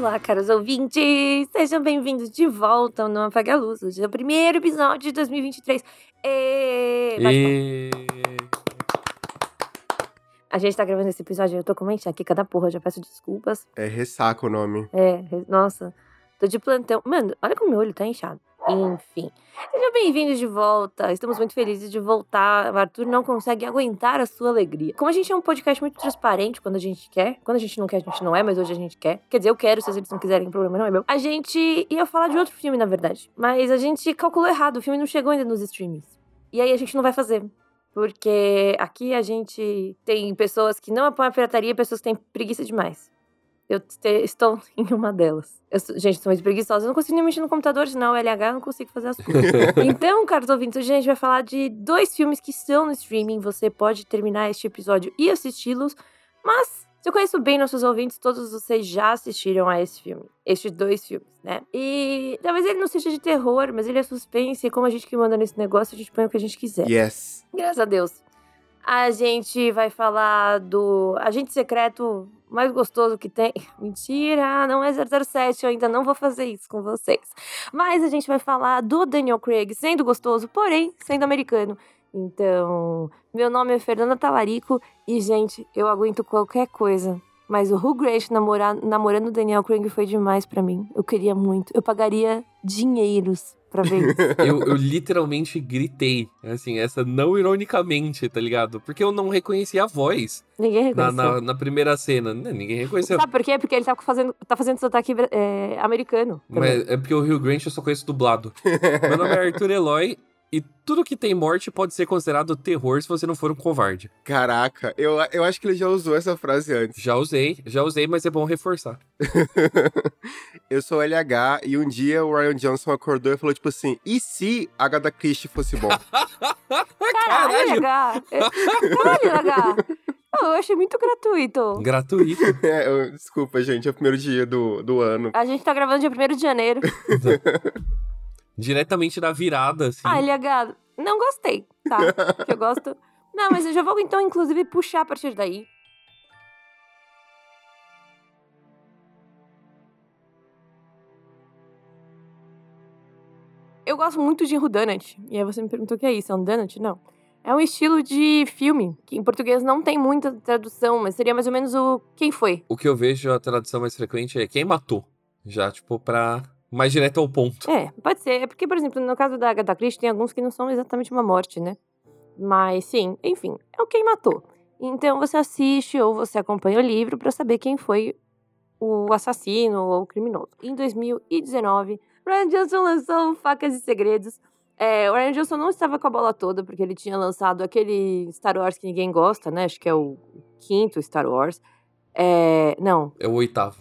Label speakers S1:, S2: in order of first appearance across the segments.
S1: Olá, caros ouvintes! Sejam bem-vindos de volta ao Não Apague a Luz. Hoje é o primeiro episódio de 2023. E...
S2: E...
S1: A gente tá gravando esse episódio, eu tô com uma enxaqueca da porra, já peço desculpas.
S2: É ressaca o nome.
S1: É, nossa, tô de plantão. Mano, olha como meu olho tá inchado. Enfim, sejam bem-vindos de volta. Estamos muito felizes de voltar. O Arthur não consegue aguentar a sua alegria. Como a gente é um podcast muito transparente quando a gente quer, quando a gente não quer, a gente não é, mas hoje a gente quer. Quer dizer, eu quero, se eles não quiserem, o problema não é meu. A gente ia falar de outro filme, na verdade. Mas a gente calculou errado, o filme não chegou ainda nos streamings. E aí a gente não vai fazer. Porque aqui a gente tem pessoas que não apoiam a pirataria e pessoas que têm preguiça demais. Eu te- estou em uma delas. Eu gente, sou muito preguiçosa. Eu não consigo nem mexer no computador, senão o LH eu não consigo fazer as coisas. então, caros ouvintes, hoje a gente vai falar de dois filmes que estão no streaming. Você pode terminar este episódio e assisti-los. Mas, se eu conheço bem nossos ouvintes, todos vocês já assistiram a esse filme. Estes dois filmes, né? E talvez ele não seja de terror, mas ele é suspense. E como a gente que manda nesse negócio, a gente põe o que a gente quiser.
S2: Yes.
S1: Graças a Deus. A gente vai falar do agente secreto mais gostoso que tem. Mentira, não é 007, eu ainda não vou fazer isso com vocês. Mas a gente vai falar do Daniel Craig sendo gostoso, porém sendo americano. Então, meu nome é Fernanda Talarico e, gente, eu aguento qualquer coisa. Mas o Hugh Grant namorar, namorando o Daniel Craig foi demais pra mim. Eu queria muito. Eu pagaria dinheiros pra ver isso.
S3: Eu, eu literalmente gritei, assim, essa não ironicamente, tá ligado? Porque eu não reconheci a voz
S1: Ninguém
S3: na,
S1: reconheceu.
S3: na, na primeira cena. Né, Ninguém reconheceu.
S1: Sabe por quê? Porque ele tá fazendo, tá fazendo sotaque é, americano. também.
S3: Mas é porque o Rio Grant eu só conheço dublado. Meu nome é Arthur Eloy e tudo que tem morte pode ser considerado terror se você não for um covarde.
S2: Caraca, eu, eu acho que ele já usou essa frase antes.
S3: Já usei, já usei, mas é bom reforçar.
S2: eu sou LH e um dia o Ryan Johnson acordou e falou tipo assim: e se a Agatha Christie fosse bom?
S1: Caralho, H! Caralho, H! Oh, eu achei muito gratuito.
S3: Gratuito.
S2: É, eu- desculpa, gente, é o primeiro dia do, do ano.
S1: A gente tá gravando dia 1 de janeiro.
S3: Diretamente da virada, assim.
S1: Ah, LH, não gostei, tá? Que eu gosto. Não, mas eu já vou então, inclusive, puxar a partir daí. Eu gosto muito de Whodunit. E aí você me perguntou o que é isso, é um donut? Não. É um estilo de filme, que em português não tem muita tradução, mas seria mais ou menos o Quem Foi?
S3: O que eu vejo a tradução mais frequente é quem matou. Já, tipo, pra mais direto ao ponto.
S1: É, pode ser. É porque, por exemplo, no caso da Agatha Christie, tem alguns que não são exatamente uma morte, né? Mas, sim, enfim, é o quem matou. Então, você assiste ou você acompanha o livro pra saber quem foi o assassino ou o criminoso. Em 2019, Ryan Johnson lançou Facas e Segredos. É, o Ryan Johnson não estava com a bola toda, porque ele tinha lançado aquele Star Wars que ninguém gosta, né? Acho que é o quinto Star Wars. É, não,
S3: É o oitavo.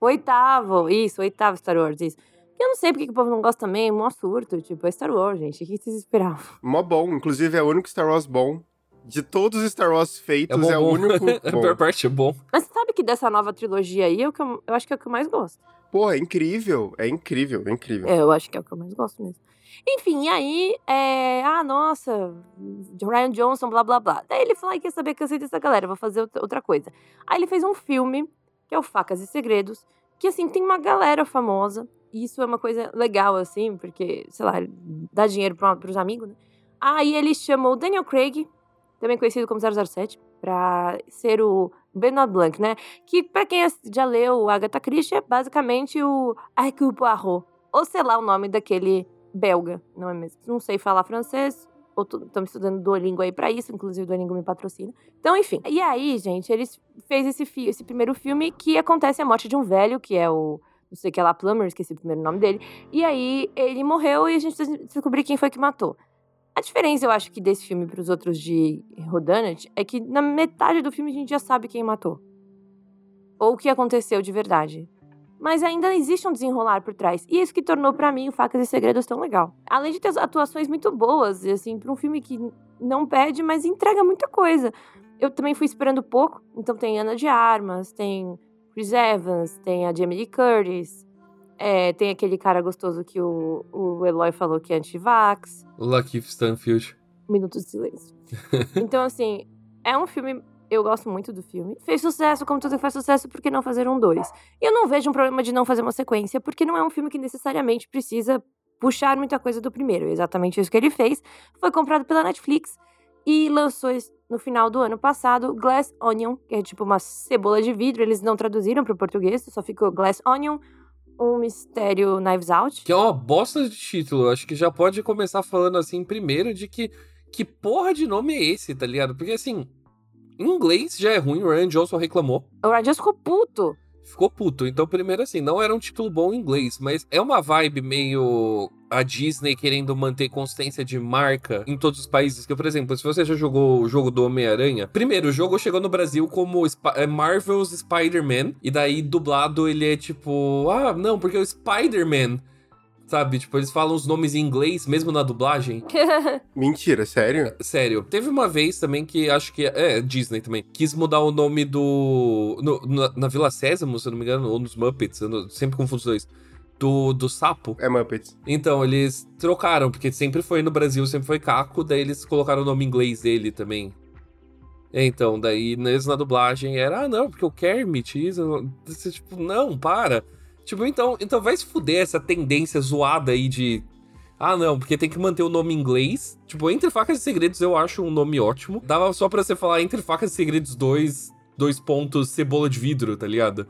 S1: oitavo, isso, oitavo Star Wars, isso. Eu não sei porque que o povo não gosta também, é mó surto. Tipo, é Star Wars, gente. O que vocês esperavam?
S2: Mó bom, inclusive é o único Star Wars bom. De todos os Star Wars feitos,
S3: É bom,
S2: é, o
S3: bom.
S2: único
S3: a
S2: bom.
S3: pior parte é bom.
S1: Mas você sabe que dessa nova trilogia aí, é o que eu, eu acho que é o que eu mais gosto.
S2: Pô, é incrível, é incrível, é incrível.
S1: É, eu acho que é o que eu mais gosto mesmo. Enfim, e aí, é... Ah, nossa, Ryan Johnson, blá, blá, blá. Daí ele falou, ai, quer saber, cansei dessa galera, vou fazer outra coisa. Aí ele fez um filme, que é o Facas e Segredos, que, assim, tem uma galera famosa. Isso é uma coisa legal, assim, porque, sei lá, dá dinheiro pra, pros amigos, né? Aí ele chamou Daniel Craig, também conhecido como 007, pra ser o Benoit Blanc, né? Que, pra quem já leu o Agatha Christie, é basicamente o Hercule Poirot. Ou sei lá o nome daquele belga, não é mesmo? Não sei falar francês, estamos estudando Duolingo aí pra isso, inclusive o Duolingo me patrocina. Então, enfim. E aí, gente, eles fez esse, esse primeiro filme que acontece a morte de um velho, que é o não sei o que lá, Plummer, esqueci o primeiro nome dele. E aí ele morreu e a gente des- descobriu quem foi que matou. A diferença, eu acho, que desse filme pros outros de Rodunit é que na metade do filme a gente já sabe quem matou. Ou o que aconteceu de verdade. Mas ainda existe um desenrolar por trás. E isso que tornou pra mim o Facas e Segredos tão legal. Além de ter atuações muito boas, assim, pra um filme que não pede, mas entrega muita coisa. Eu também fui esperando pouco, então tem Ana de Armas, tem Chris Evans, tem a Jamie Lee Curtis, é, tem aquele cara gostoso que o, o Eloy falou que é anti-vax.
S3: Lucky Stanfield.
S1: Minutos de silêncio. então, assim, é um filme Eu gosto muito do filme. Fez sucesso, como tudo faz sucesso, por que não fazer um dois? E eu não vejo um problema de não fazer uma sequência, porque não é um filme que necessariamente precisa puxar muita coisa do primeiro. É exatamente isso que ele fez. Foi comprado pela Netflix e lançou no final do ano passado Glass Onion, que é tipo uma cebola de vidro. Eles não traduziram para o português, só ficou Glass Onion, um mistério Knives Out.
S3: Que é uma bosta de título. Acho que já pode começar falando assim, primeiro, de que que porra de nome é esse, tá ligado? Porque assim, em inglês já é ruim, o Ryan Johnson reclamou.
S1: O Ryan Johnson ficou puto.
S3: Ficou puto. Então, primeiro assim, não era um título bom em inglês, mas é uma vibe meio a Disney querendo manter consistência de marca em todos os países. Que, por exemplo, se você já jogou o jogo do Homem-Aranha, primeiro, o jogo chegou no Brasil como Sp é Marvel's Spider-Man, e daí dublado ele é tipo, ah, não, porque o Spider-Man Sabe? Tipo, eles falam os nomes em inglês, mesmo na dublagem.
S2: Mentira, sério?
S3: Sério. Teve uma vez também que acho que. É, Disney também. Quis mudar o nome do. No, na, na, Vila Sésamo, se eu não me engano, ou nos Muppets. Eu não, sempre confundo os dois. Do, do sapo.
S2: É Muppets.
S3: Então, eles trocaram, porque sempre foi no Brasil, sempre foi Caco, daí eles colocaram o nome inglês dele também. Então, daí, mesmo na dublagem, era, ah, não, porque o Kermit, isso, tipo, não, para. Tipo, então, então vai se fuder essa tendência zoada aí de. Ah, não, porque tem que manter o nome inglês. Tipo, Entre Facas e Segredos eu acho um nome ótimo. Dava só pra você falar Entre Facas e Segredos 2 dois pontos cebola de vidro, tá ligado?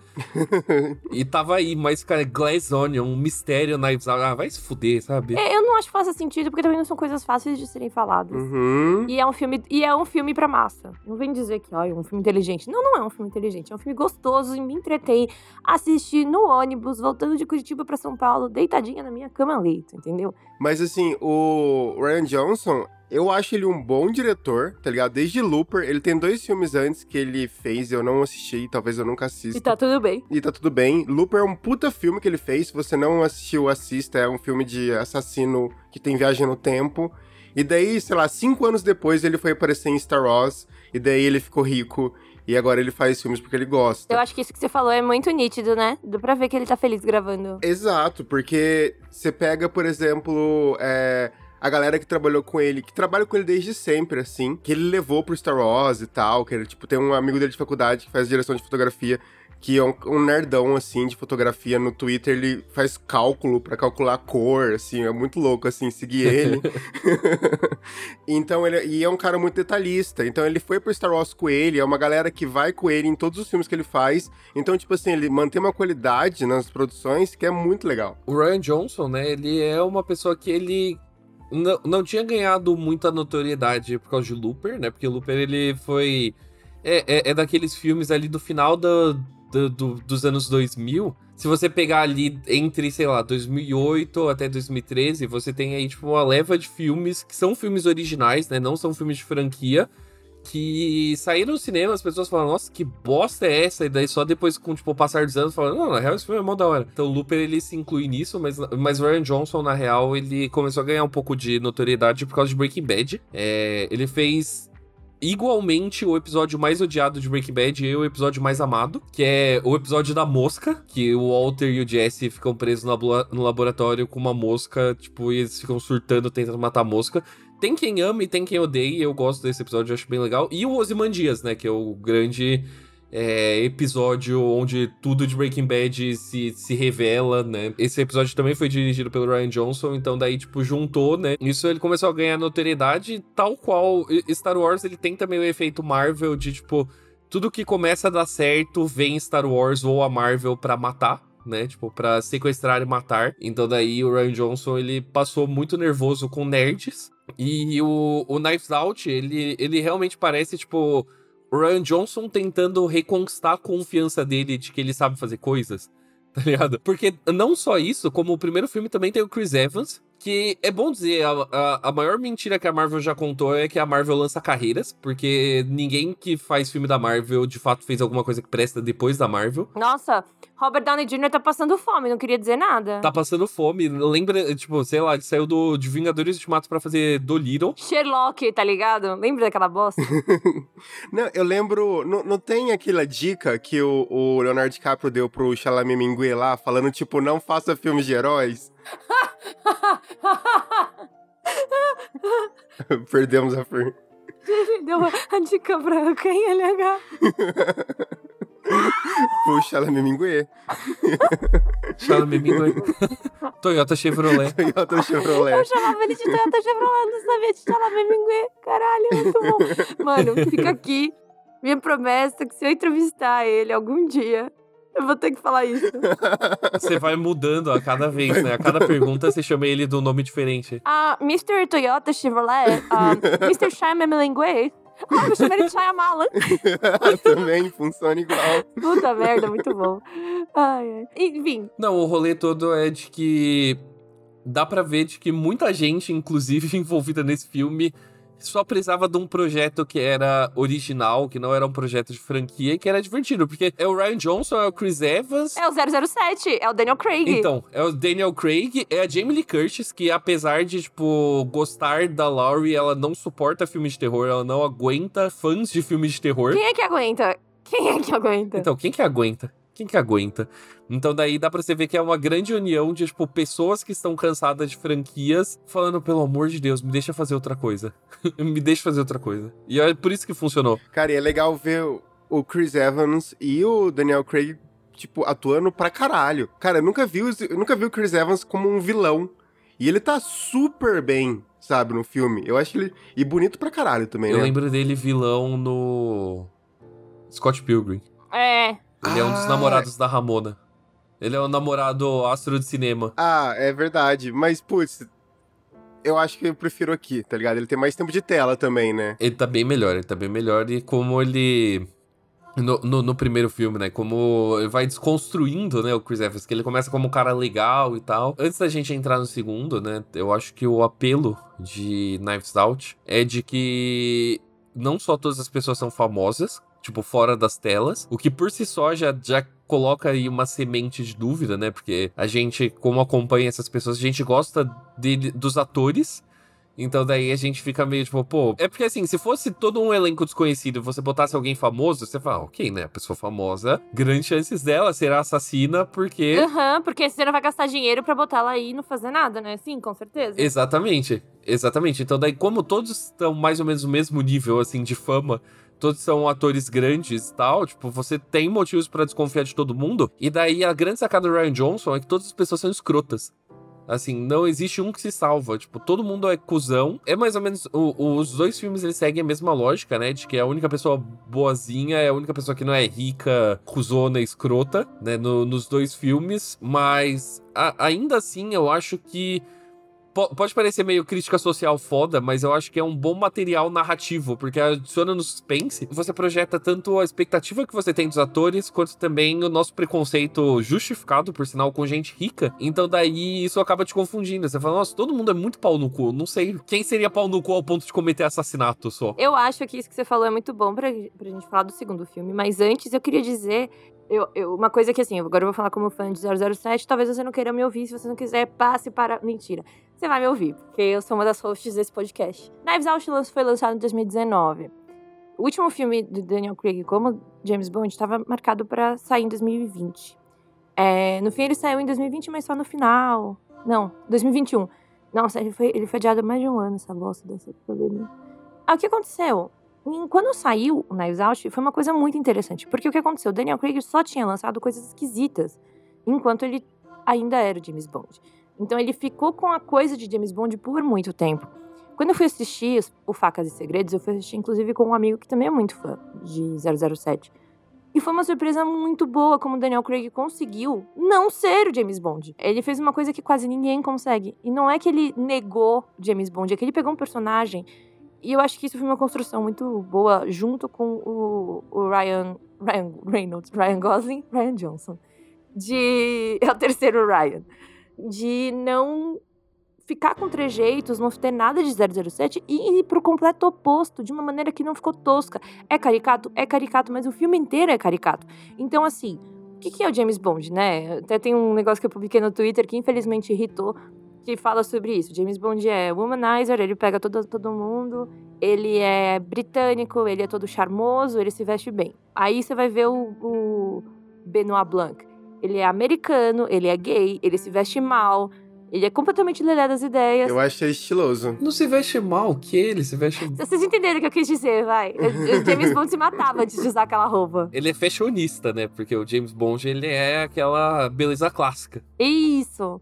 S3: e tava aí, mas, cara, Glass Onion, um mistério Knives Out. Ah, vai se fuder, sabe?
S1: É, eu não acho que faça sentido, porque também não são coisas fáceis de serem faladas.
S2: Uhum.
S1: E é um filme, e é um filme pra massa. Não vem dizer que, ó, é um filme inteligente. Não, não é um filme inteligente. É um filme gostoso e me entretém. Assistir no ônibus, voltando de Curitiba pra São Paulo, deitadinha na minha cama leito, entendeu?
S2: Mas assim, o Ryan Johnson, eu acho ele um bom diretor, tá ligado? Desde Looper, ele tem dois filmes antes que ele fez, eu não assisti, talvez eu nunca assista.
S1: E tá tudo bem.
S2: E tá tudo bem. Looper é um puta filme que ele fez, se você não assistiu, assista, é um filme de assassino que tem viagem no tempo. E daí, sei lá, cinco anos depois ele foi aparecer em Star Wars, e daí ele ficou rico. E agora ele faz filmes porque ele gosta.
S1: Eu acho que isso que você falou é muito nítido, né? Dá pra ver que ele tá feliz gravando.
S2: Exato, porque você pega, por exemplo, é, a galera que trabalhou com ele, que trabalha com ele desde sempre, assim, que ele levou pro Star Wars e tal, que ele, tipo, tem um amigo dele de faculdade que faz direção de fotografia, que é um, um nerdão, assim, de fotografia no Twitter, ele faz cálculo para calcular a cor, assim, é muito louco, assim, seguir ele. então, ele e é um cara muito detalhista, então ele foi pro Star Wars com ele, é uma galera que vai com ele em todos os filmes que ele faz, então, tipo assim, ele mantém uma qualidade nas produções que é muito legal.
S3: O Ryan Johnson, né, ele é uma pessoa que ele não, não tinha ganhado muita notoriedade por causa de Looper, né? Porque Looper ele foi. É, é, é daqueles filmes ali do final do, do, do, dos anos 2000. Se você pegar ali entre, sei lá, 2008 até 2013, você tem aí, tipo, uma leva de filmes que são filmes originais, né? Não são filmes de franquia que saíram no cinema, as pessoas falam, nossa, que bosta é essa? E daí só depois, com tipo, o passar dos anos, falam, não, na real, esse filme é mó da hora. Então o Looper, ele se inclui nisso, mas, mas Ryan Johnson, na real, ele começou a ganhar um pouco de notoriedade por causa de Breaking Bad. É, ele fez igualmente o episódio mais odiado de Breaking Bad e o episódio mais amado, que é o episódio da mosca, que o Walter e o Jesse ficam presos no laboratório com uma mosca, tipo, e eles ficam surtando tentando matar a mosca. Tem quem ama e tem quem odeia, eu gosto desse episódio, eu acho bem legal. E o Ozymandias, né, que é o grande é, episódio onde tudo de Breaking Bad se, se revela, né? Esse episódio também foi dirigido pelo Ryan Johnson, então daí, tipo, juntou, né? Isso ele começou a ganhar notoriedade, tal qual Star Wars, ele tem também o efeito Marvel de, tipo, tudo que começa a dar certo vem Star Wars ou a Marvel pra matar, né? Tipo, pra sequestrar e matar. Então daí o Ryan Johnson, ele passou muito nervoso com nerds. E o, o Knives Out, ele, ele realmente parece, tipo, Ryan Johnson tentando reconquistar a confiança dele de que ele sabe fazer coisas, tá ligado? Porque não só isso, como o primeiro filme também tem o Chris Evans, que é bom dizer, a, a, a, maior mentira que a Marvel já contou é que a Marvel lança carreiras, porque ninguém que faz filme da Marvel de fato fez alguma coisa que presta depois da Marvel.
S1: Nossa, Robert Downey Jr. tá passando fome, não queria dizer nada.
S3: Tá passando fome. Lembra, tipo, sei lá, ele saiu do, de Vingadores Ultimato pra fazer Dolittle.
S1: Sherlock, tá ligado? Lembra daquela bosta?
S2: não, eu lembro. Não, não tem aquela dica que o, o Leonardo DiCaprio deu pro Chalamet Mingue lá, falando, tipo, não faça filmes de heróis?
S1: Perdemos a Fer. deu a dica pra quem, LH?
S2: Puxa, ela me minguê.
S3: Toyota Chevrolet.
S2: Toyota Chevrolet.
S1: Eu chamava ele de Toyota Chevrolet, não sabia de Chalamet Mingue. Caralho, muito bom. Mano, fica aqui minha promessa que se eu entrevistar ele algum dia, eu vou ter que falar isso.
S3: Você vai mudando a cada vez, né? A cada pergunta você chama ele de um nome diferente.
S1: Ah, Mr. Toyota Chevrolet, ah, Mr. Shyamalan Mingue. Ah, eu chamei ele de Shyamalan.
S2: Também funciona igual.
S1: Puta merda, muito bom. Ai, ai. Enfim,
S3: Não, o rolê todo é de que dá pra ver de que muita gente, inclusive envolvida nesse filme, só precisava de um projeto que era original, que não era um projeto de franquia, e que era divertido, porque é o Ryan Johnson, é o Chris Evans.
S1: é o 007, é o Daniel Craig.
S3: Então, é o Daniel Craig, é a Jamie Lee Curtis, que apesar de, tipo, gostar da Laurie, ela não suporta filmes de terror, ela não aguenta fãs de filmes de terror.
S1: Quem é que aguenta? Quem é que aguenta?
S3: Então, quem que aguenta? Quem que aguenta? Então daí dá pra você ver que é uma grande união de, tipo, pessoas que estão cansadas de franquias, falando, pelo amor de Deus, me deixa fazer outra coisa. me deixa fazer outra coisa. E é por isso que funcionou.
S2: Cara, e é legal ver o- Chris Evans e o Daniel Craig, tipo, atuando pra caralho. Cara, eu nunca vi, eu nunca vi o Chris Evans como um vilão. E ele tá super bem, sabe, no filme. Eu acho que ele. E bonito pra caralho também,
S3: Eu
S2: né?
S3: lembro dele vilão no. Scott Pilgrim.
S1: É.
S3: Ele é um dos
S2: Ah.
S3: namorados da Ramona. Ele é o namorado astro de cinema.
S2: Ah, é verdade. Mas, putz, eu acho que eu prefiro aqui, tá ligado? Ele tem mais tempo de tela também, né?
S3: Ele tá bem melhor, ele tá bem melhor. E como ele. No, no, no primeiro filme, né? Como ele vai desconstruindo, né? O Chris Evans, que ele começa como um cara legal e tal. Antes da gente entrar no segundo, né? Eu acho que o apelo de Knives Out é de que não só todas as pessoas são famosas, tipo, fora das telas, o que por si só já, já coloca aí uma semente de dúvida, né? Porque a gente, como acompanha essas pessoas, a gente gosta dele, dos atores. Então daí a gente fica meio tipo, pô. É porque assim, se fosse todo um elenco desconhecido e você botasse alguém famoso, você fala, ok, né? A pessoa famosa, grandes chances dela ser a assassina, porque.
S1: Aham, porque você não vai gastar dinheiro pra botar ela aí e não fazer nada, né? Sim, com certeza.
S3: Exatamente, exatamente. Então daí, como todos estão mais ou menos no mesmo nível, assim, de fama, todos são atores grandes e tal, tipo, você tem motivos pra desconfiar de todo mundo. E daí a grande sacada do Ryan Johnson é que todas as pessoas são escrotas. Assim, não existe um que se salva. Tipo, todo mundo é cuzão. É mais ou menos. o- os dois filmes eles seguem a mesma lógica, né? De que a única pessoa boazinha é a única pessoa que não é rica, cuzona, escrota, né? no- nos dois filmes. Mas a- ainda assim, eu acho que. Po- Pode parecer meio crítica social foda, mas eu acho que é um bom material narrativo, porque adiciona no suspense, você projeta tanto a expectativa que você tem dos atores, quanto também o nosso preconceito justificado, por sinal, com gente rica. Então daí isso acaba te confundindo. Você fala, nossa, todo mundo é muito pau no cu. Não sei quem seria pau no cu ao ponto de cometer assassinato só.
S1: Eu acho que isso que você falou é muito bom pra, pra gente falar do segundo filme, mas antes eu queria dizer. Eu, eu- uma coisa que assim, agora eu vou falar como fã de 007, talvez você não queira me ouvir, se você não quiser, passe para. Mentira. Você vai me ouvir, porque eu sou uma das hosts desse podcast. Knives Out foi lançado em 2019. O último filme do Daniel Craig como James Bond estava marcado para sair em 2020. É, no fim ele saiu em 2020, mas só no final. Não, 2021. Nossa, ele foi, ele foi adiado mais de um ano, essa bosta dessa pandemia. Ah, o que aconteceu? Quando saiu o Knives Out, foi uma coisa muito interessante. Porque o que aconteceu? Daniel Craig só tinha lançado coisas esquisitas enquanto ele ainda era o James Bond. Então ele ficou com a coisa de James Bond por muito tempo. Quando eu fui assistir o Facas e Segredos, eu fui assistir inclusive com um amigo que também é muito fã de 007. E foi uma surpresa muito boa como Daniel Craig conseguiu não ser o James Bond. Ele fez uma coisa que quase ninguém consegue. E não é que ele negou James Bond, é que ele pegou um personagem. E eu acho que isso foi uma construção muito boa junto com o, o Ryan, Ryan Reynolds, Ryan Gosling, Ryan Johnson. De. É o terceiro Ryan. De não ficar com trejeitos, não ter nada de 007 e ir pro completo oposto, de uma maneira que não ficou tosca. É caricato? É caricato, mas o filme inteiro é caricato. Então, assim, o que, que é o James Bond, né? Até tem um negócio que eu publiquei no Twitter que infelizmente irritou, que fala sobre isso. James Bond é womanizer, ele pega todo, todo mundo, ele é britânico, ele é todo charmoso, ele se veste bem. Aí você vai ver o, o Benoit Blanc. Ele é americano, ele é gay, ele se veste mal, Ele é completamente lelé das ideias.
S2: Eu achei estiloso.
S3: Não se veste mal que ele, se veste.
S1: Vocês entenderam o que eu quis dizer, vai. O o James Bond se matava antes de usar aquela roupa.
S3: Ele é fashionista, né? Porque o James Bond, ele é aquela beleza clássica.
S1: Isso.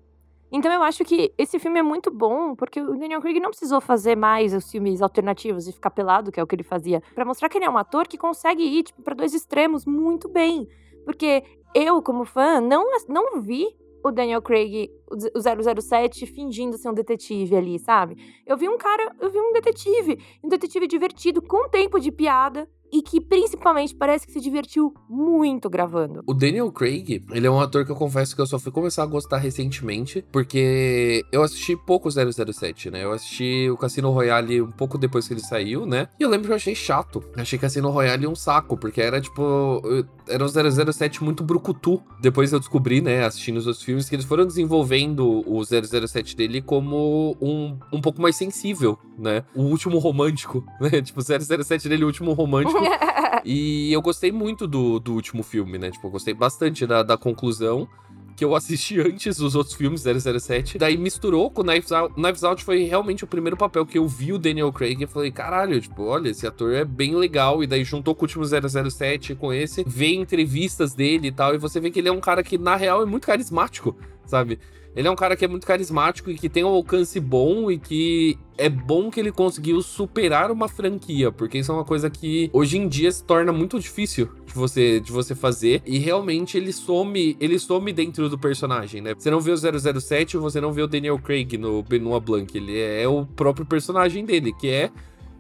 S1: Então eu acho que esse filme é muito bom, porque o Daniel Craig não precisou fazer mais os filmes alternativos e ficar pelado, que é o que ele fazia, Pra mostrar que ele é um ator que consegue ir tipo, para dois extremos muito bem. Porque eu, como fã, não, não vi o Daniel Craig, o 007, fingindo ser um detetive ali, sabe? Eu vi um cara, eu vi um detetive, um detetive divertido, com tempo de piada, e que principalmente parece que se divertiu muito gravando.
S3: O Daniel Craig, ele é um ator que eu confesso que eu só fui começar a gostar recentemente, porque eu assisti pouco 007, né? Eu assisti o Cassino Royale um pouco depois que ele saiu, né? E eu lembro que eu achei chato. Achei Cassino Royale um saco, porque era tipo. Era um 007 muito brucutu. Depois eu descobri, né, assistindo os outros filmes, que eles foram desenvolvendo o 007 dele como um, um pouco mais sensível, né? O último romântico, né? Tipo, o 007 dele, o último romântico. e eu gostei muito do, do último filme, né? Tipo, eu gostei bastante da, da conclusão. Que eu assisti antes dos outros filmes, 007. Daí misturou com Knives Out. Knives Out foi realmente o primeiro papel que eu vi o Daniel Craig e falei, caralho, tipo, olha, esse ator é bem legal. E daí juntou com o último 007 com esse. Vê entrevistas dele e tal. E você vê que ele é um cara que, na real, é muito carismático, sabe? Ele é um cara que é muito carismático e que tem um alcance bom e que é bom que ele conseguiu superar uma franquia, porque isso é uma coisa que hoje em dia se torna muito difícil de você, de você fazer e realmente ele some, ele some dentro do personagem, né? Você não vê o 007, você não vê o Daniel Craig no Benoit Blanc, ele é o próprio personagem dele, que é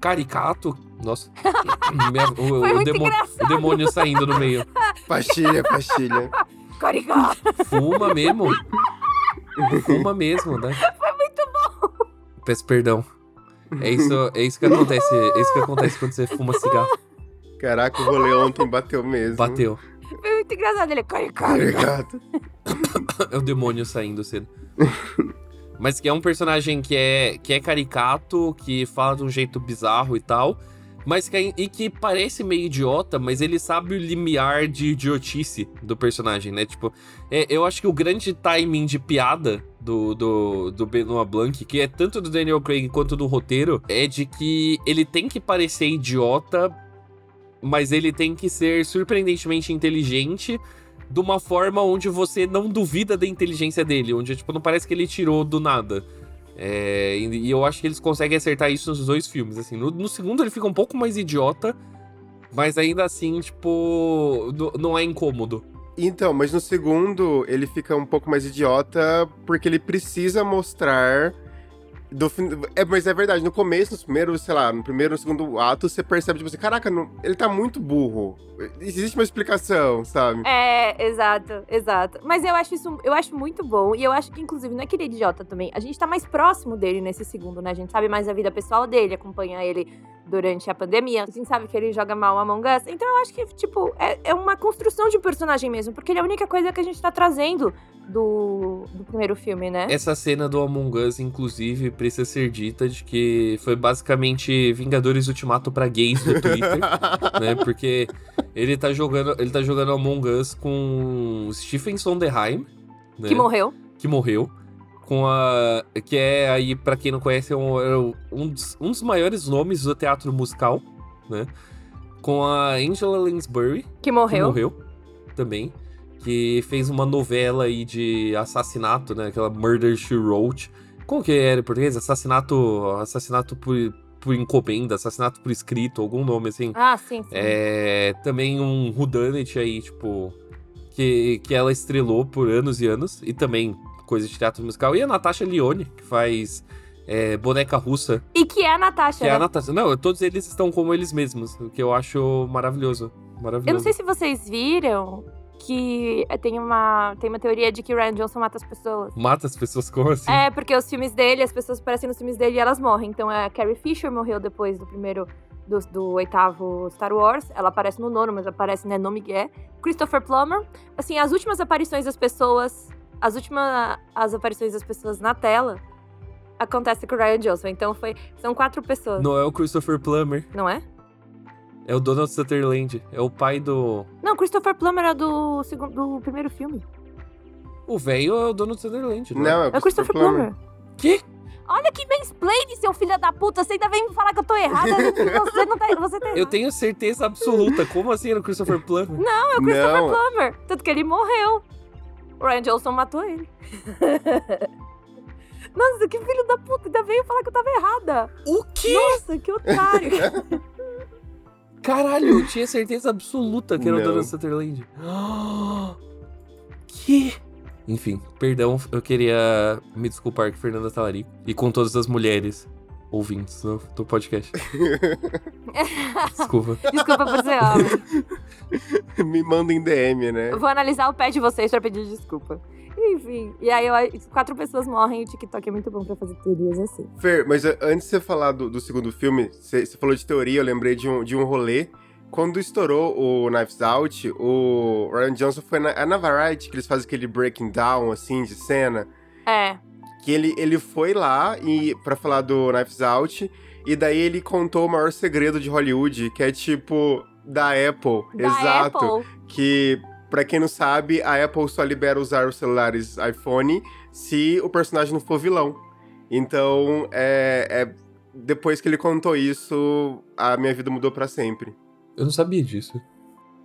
S3: caricato. Nossa. Minha, o, o, o, demônio, o demônio saindo no meio.
S2: Pastilha, pastilha.
S1: Caricato.
S3: Fuma mesmo. Fuma mesmo, né?
S1: Foi muito bom.
S3: Peço perdão. É isso, é isso que acontece. É isso que acontece quando você fuma cigarro.
S2: Caraca, o rolê ontem bateu mesmo.
S3: Bateu.
S1: Foi muito engraçado. Ele é caricato.
S2: Caricato.
S3: É o demônio saindo cedo. Mas que é um personagem que é, que é caricato, que fala de um jeito bizarro e tal. Mas que, e que parece meio idiota, mas ele sabe o limiar de idiotice do personagem, né? Tipo, é, eu acho que o grande timing de piada do, do, do Benoit Blanc, que é tanto do Daniel Craig quanto do roteiro, é de que ele tem que parecer idiota, mas ele tem que ser surpreendentemente inteligente de uma forma onde você não duvida da inteligência dele, onde tipo não parece que ele tirou do nada. É, e eu acho que eles conseguem acertar isso nos dois filmes. Assim, no, no, segundo ele fica um pouco mais idiota, mas ainda assim, tipo, não é incômodo.
S2: Então, mas no segundo ele fica um pouco mais idiota porque ele precisa mostrar do, é, mas é verdade, no começo, no primeiro, sei lá, no primeiro, no segundo ato, você percebe, tipo assim, caraca, não, ele tá muito burro. Existe uma explicação, sabe?
S1: É, exato, exato. Mas eu acho isso, eu acho muito bom. E eu acho que, inclusive, não é que ele é idiota também. A gente tá mais próximo dele nesse segundo, né? A gente sabe mais a vida pessoal dele, acompanha ele durante a pandemia. A gente sabe que ele joga mal Among Us. Então eu acho que, tipo, é, é uma construção de um personagem mesmo. Porque ele é a única coisa que a gente tá trazendo do, do primeiro filme, né?
S3: Essa cena do Among Us, inclusive, precisa ser dita de que foi basicamente Vingadores Ultimato para gays do Twitter, né? Porque ele tá jogando, ele tá jogando Among Us com Stephen Sondheim, né?
S1: Que morreu.
S3: Que morreu. Com a. Que é aí, para quem não conhece, é um, é um, dos, um dos maiores nomes do teatro musical, né? Com a Angela Lansbury.
S1: Que morreu.
S3: Que morreu também que fez uma novela aí de assassinato, né? Aquela Murder She Wrote. Como que era em português? Assassinato, assassinato por, por encomenda, assassinato por escrito, algum nome assim.
S1: Ah, sim, sim.
S3: É, também um whodunit aí, tipo, que, que ela estrelou por anos e anos, e também coisa de teatro musical. E a Natasha Lione, que faz é, boneca russa.
S1: E que é a Natasha,
S3: Que
S1: né?
S3: é a né? Natasha. Não, todos eles estão como eles mesmos, o que eu acho maravilhoso. Maravilhoso.
S1: Eu não sei se vocês viram, que tem uma, tem uma teoria de que Ryan Johnson mata as pessoas.
S3: Mata as pessoas como assim?
S1: É, porque os filmes dele, as pessoas aparecem nos filmes dele e elas morrem. Então a Carrie Fisher morreu depois do primeiro. Do, do oitavo Star Wars, ela aparece no nono, mas aparece, né, no Miguel. Christopher Plummer. Assim, as últimas aparições das pessoas. As últimas as aparições das pessoas na tela acontece com o Ryan Johnson. Então foi. São quatro pessoas.
S3: Não é o Christopher Plummer.
S1: Não é?
S3: É o Donald Sutherland. É o pai do.
S1: Não, Christopher Plummer é do, segundo, do primeiro filme.
S3: O velho é o dono do Sunderland, não,
S2: Não, é
S1: É o Christopher Plummer.
S3: Que?
S1: Olha que mansplaining, seu filho da puta. Você ainda vem me falar que eu tô errada. Você não tá. Você tá
S3: Eu tenho certeza absoluta. Como assim era o Christopher Plummer?
S1: Não, é o Christopher
S2: Não.
S1: Plummer. Tanto que ele morreu. O Ryan Johnson matou ele. Nossa, que filho da puta. Ainda veio falar que eu tava errada.
S3: O quê?
S1: Nossa, que otário.
S3: Caralho, eu tinha certeza absoluta que era o
S2: Não.
S3: dono do Sunderland. Que? Enfim, perdão, eu queria me desculpar com Fernanda Talarico e com todas as mulheres ouvintes do, do podcast. Desculpa.
S1: Desculpa por ser homem.
S2: Me manda em DM, né?
S1: Eu vou analisar o pé de vocês pra pedir desculpa. Enfim. E aí, eu- quatro pessoas morrem e o TikTok é muito bom pra fazer teorias assim.
S2: Fer, mas eh, antes de você falar do, do segundo filme, você, você falou de teoria, eu lembrei de um, de um rolê. Quando estourou o Knives Out, o Ryan Johnson foi na, é na Variety que eles fazem aquele breaking down, assim, de cena.
S1: É.
S2: Que ele, ele foi lá e para falar do Knives Out, e daí ele contou o maior segredo de Hollywood, que é tipo da Apple.
S1: Da
S2: exato.
S1: Apple.
S2: Que, pra quem não sabe, a Apple só libera usar os celulares iPhone se o personagem não for vilão. Então, é, é- depois que ele contou isso, a minha vida mudou pra sempre.
S3: Eu não sabia disso.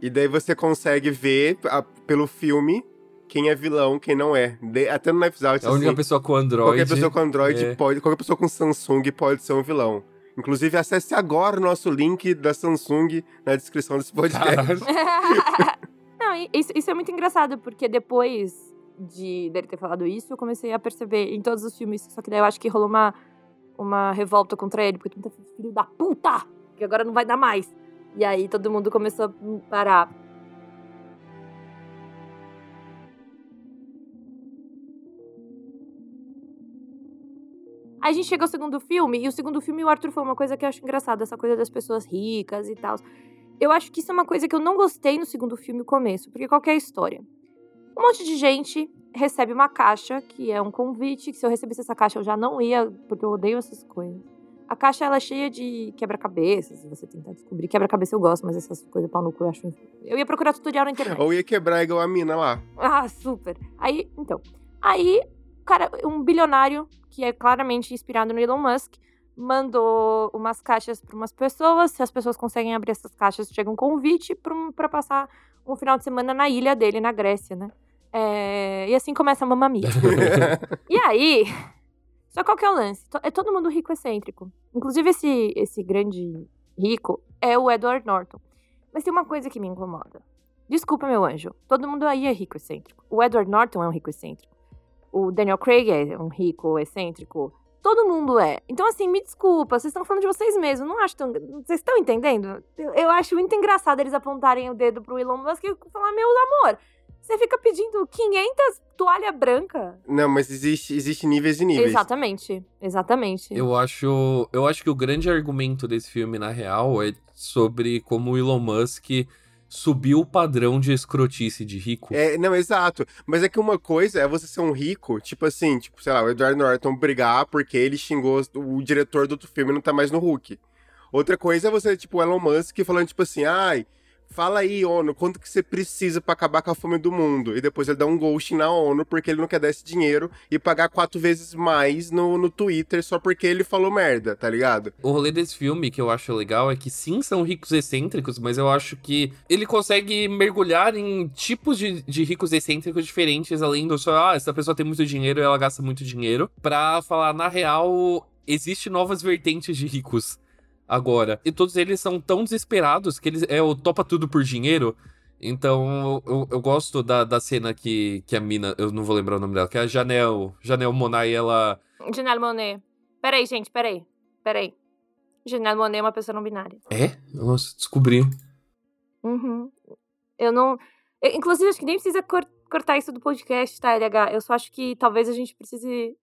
S2: E daí você consegue ver a- pelo filme quem é vilão, quem não é. De- até no Knives Out,
S3: A única
S2: assim,
S3: pessoa com Android.
S2: qualquer pessoa com Android
S3: é.
S2: pode, qualquer pessoa com Samsung pode ser um vilão. Inclusive, acesse agora o nosso link da Samsung na descrição desse podcast.
S1: Não, isso, isso é muito engraçado, porque depois de dele ter falado isso, eu comecei a perceber em todos os filmes, só que daí eu acho que rolou uma, uma revolta contra ele, porque todo mundo falou, filho da puta, que agora não vai dar mais. E aí todo mundo começou a parar. Aí a gente chega ao segundo filme, e o segundo filme o Arthur falou uma coisa que eu acho engraçada, essa coisa das pessoas ricas e tal. Eu acho que isso é uma coisa que eu não gostei no segundo filme, o começo, porque qual que é a história? Um monte de gente recebe uma caixa, que é um convite, que se eu recebesse essa caixa eu já não ia, porque eu odeio essas coisas. A caixa, ela é cheia de quebra-cabeças, você tentar descobrir. Quebra-cabeça eu gosto, mas essas coisas pau no cu eu acho... Eu ia procurar tutorial na internet.
S2: Ou ia quebrar igual a mina lá.
S1: Ah, super. Aí, então. Aí, cara, um bilionário, que é claramente inspirado no Elon Musk, mandou umas caixas para umas pessoas. Se as pessoas conseguem abrir essas caixas, chega um convite para passar um final de semana na ilha dele, na Grécia, né? É, E assim começa a Mamma Mia. E aí, só qual que é o lance? É todo mundo rico excêntrico. Inclusive, esse, esse grande rico é o Edward Norton. Mas tem uma coisa que me incomoda. Desculpa, meu anjo. Todo mundo aí é rico excêntrico. O Edward Norton é um rico excêntrico. O Daniel Craig é um rico excêntrico. Todo mundo é. Então, assim, me desculpa, vocês estão falando de vocês mesmos. Não acho tão. Vocês estão entendendo? Eu, eu acho muito engraçado eles apontarem o dedo pro Elon Musk e falar: meu amor, você fica pedindo 500 toalha branca.
S2: Não, mas existe, existe níveis e níveis.
S1: Exatamente. Exatamente.
S3: Eu acho, eu acho que o grande argumento desse filme, na real, é sobre como o Elon Musk subiu o padrão de escrotice de rico.
S2: É, não, exato. Mas é que uma coisa é você ser um rico, tipo assim, tipo, sei lá, o Edward Norton brigar porque ele xingou o diretor do outro filme e não tá mais no Hulk. Outra coisa é você, tipo, o Elon Musk falando, tipo assim, ai, fala aí, ONU, quanto que você precisa pra acabar com a fome do mundo? E depois ele dá um ghosting na ONU porque ele não quer dar esse dinheiro e pagar quatro vezes mais no, no Twitter só porque ele falou merda, tá ligado?
S3: O rolê desse filme que eu acho legal é que sim, são ricos excêntricos, mas eu acho que ele consegue mergulhar em tipos de, de ricos excêntricos diferentes, além do só, ah, essa pessoa tem muito dinheiro e ela gasta muito dinheiro, pra falar, na real, existe novas vertentes de ricos agora. E todos eles são tão desesperados que eles é o topa tudo por dinheiro. Então, eu, eu gosto da, da cena que, que a mina, eu não vou lembrar o nome dela, que é a Janelle, Janelle Monáe, ela
S1: Janelle Monet. Peraí, gente, peraí. Peraí. Janelle Monet é uma pessoa não binária.
S3: É? Nossa, descobri.
S1: Uhum. Eu não. eu, inclusive, acho que nem precisa cor- cortar isso do podcast, tá, LH? Eu só acho que talvez a gente precise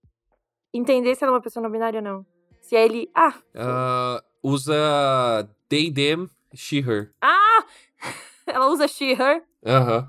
S1: entender se ela é uma pessoa não binária ou não. Se é ele. Ah!
S3: Ah, usa they, them, she, her.
S1: Ah! ela usa she, her.
S3: Aham.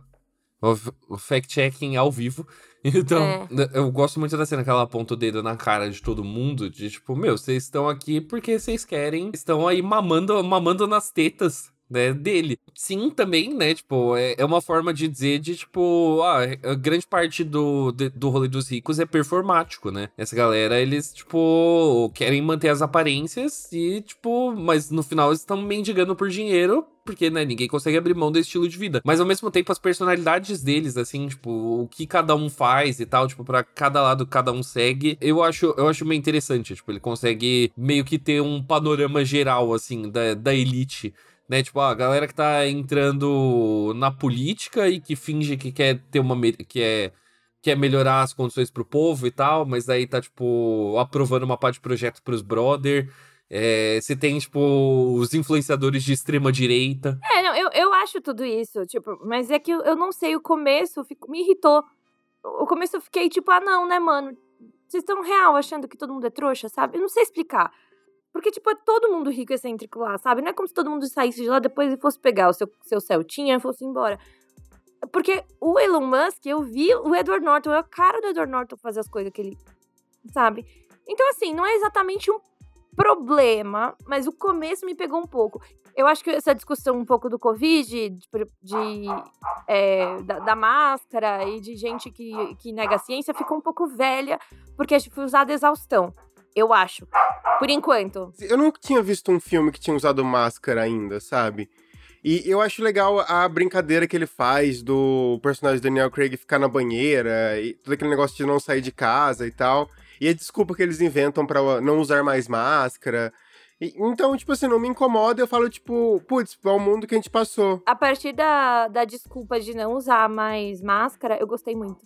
S3: O, o fact-checking ao vivo. Então,
S1: É.
S3: eu gosto muito da cena que ela aponta o dedo na cara de todo mundo. De tipo, meu, vocês estão aqui porque vocês querem. Estão aí mamando, mamando nas tetas né, dele. Sim, também, né, tipo, é, é uma forma de dizer de, tipo, ah, grande parte do, de, do rolê dos ricos é performático, né? Essa galera, eles, tipo, querem manter as aparências e, tipo, mas no final eles estão mendigando por dinheiro porque, né, ninguém consegue abrir mão desse estilo de vida. Mas ao mesmo tempo, as personalidades deles, assim, tipo, o que cada um faz e tal, tipo, para cada lado cada um segue, eu acho, eu acho meio interessante. Tipo, ele consegue meio que ter um panorama geral, assim, da, da elite né? Tipo, a galera que tá entrando na política e que finge que quer ter uma que é quer melhorar as condições pro povo e tal, mas daí tá tipo aprovando uma parte de projetos pros brother. É, tem, tipo, os influenciadores de extrema direita.
S1: É, não, eu, eu acho tudo isso, tipo, mas é que eu, eu não sei, o começo fico, me irritou. O começo eu fiquei tipo, ah, não, né, mano? Vocês estão real achando que todo mundo é trouxa, sabe? Eu não sei explicar. Porque, tipo, é todo mundo rico e excêntrico lá, sabe? Não é como se todo mundo saísse de lá depois e fosse pegar o seu, seu Celtinha e fosse embora. Porque o Elon Musk, eu vi o Edward Norton, é a cara do Edward Norton fazer as coisas que ele. Sabe? Então, assim, não é exatamente um problema, mas o começo me pegou um pouco. Eu acho que essa discussão um pouco do Covid, de, de é, da, da, máscara e de gente que, que nega a ciência, ficou um pouco velha, porque foi usada exaustão. Eu acho. Por enquanto.
S2: Eu nunca tinha visto um filme que tinha usado máscara ainda, sabe? E eu acho legal a brincadeira que ele faz do personagem Daniel Craig ficar na banheira e todo aquele negócio de não sair de casa e tal. E a desculpa que eles inventam para não usar mais máscara. E, então, tipo assim, não me incomoda, eu falo, tipo, putz, é o mundo que a gente passou.
S1: A partir da, da desculpa de não usar mais máscara, eu gostei muito.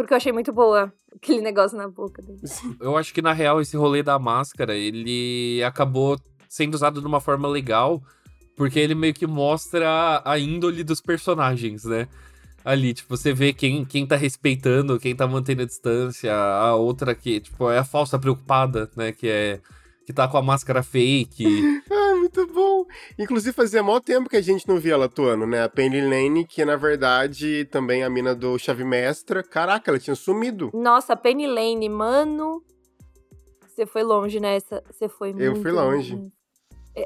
S1: Porque eu achei muito boa aquele negócio na boca dele.
S3: Eu acho que, na real, esse rolê da máscara, ele acabou sendo usado de uma forma legal, porque ele meio que mostra a índole dos personagens, né? Ali, tipo, você vê quem, quem tá respeitando, quem tá mantendo a distância, a outra que, tipo, é a falsa preocupada, né? Que é. Que tá com a máscara fake.
S2: muito bom. Inclusive, fazia mó tempo que a gente não via ela atuando, né? A Penny Lane, que na verdade também a mina do Chave Mestra. Caraca, ela tinha sumido.
S1: Nossa, Penny Lane, mano. Você foi longe nessa. Você foi muito.
S2: Eu fui longe. longe.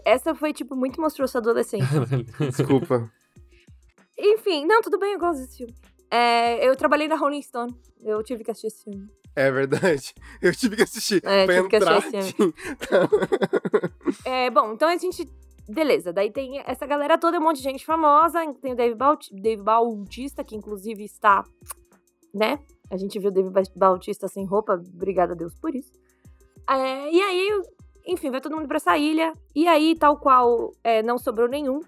S1: Essa foi, tipo, muito mostrou sua adolescência.
S2: Desculpa.
S1: Enfim, não, tudo bem, eu gosto desse filme. É, eu trabalhei na Rolling Stone. Eu tive que assistir esse filme.
S2: É verdade. Eu tive que assistir.
S1: É, tive que assistir filme. é, bom, então a gente. Beleza, daí tem essa galera toda, um monte de gente famosa. Tem o Dave, Baut Dave Bautista, que inclusive está. Né? A gente viu o Dave Bautista sem roupa, obrigada a Deus por isso. É, e aí, enfim, vai todo mundo pra essa ilha. E aí, tal qual é, não sobrou nenhum,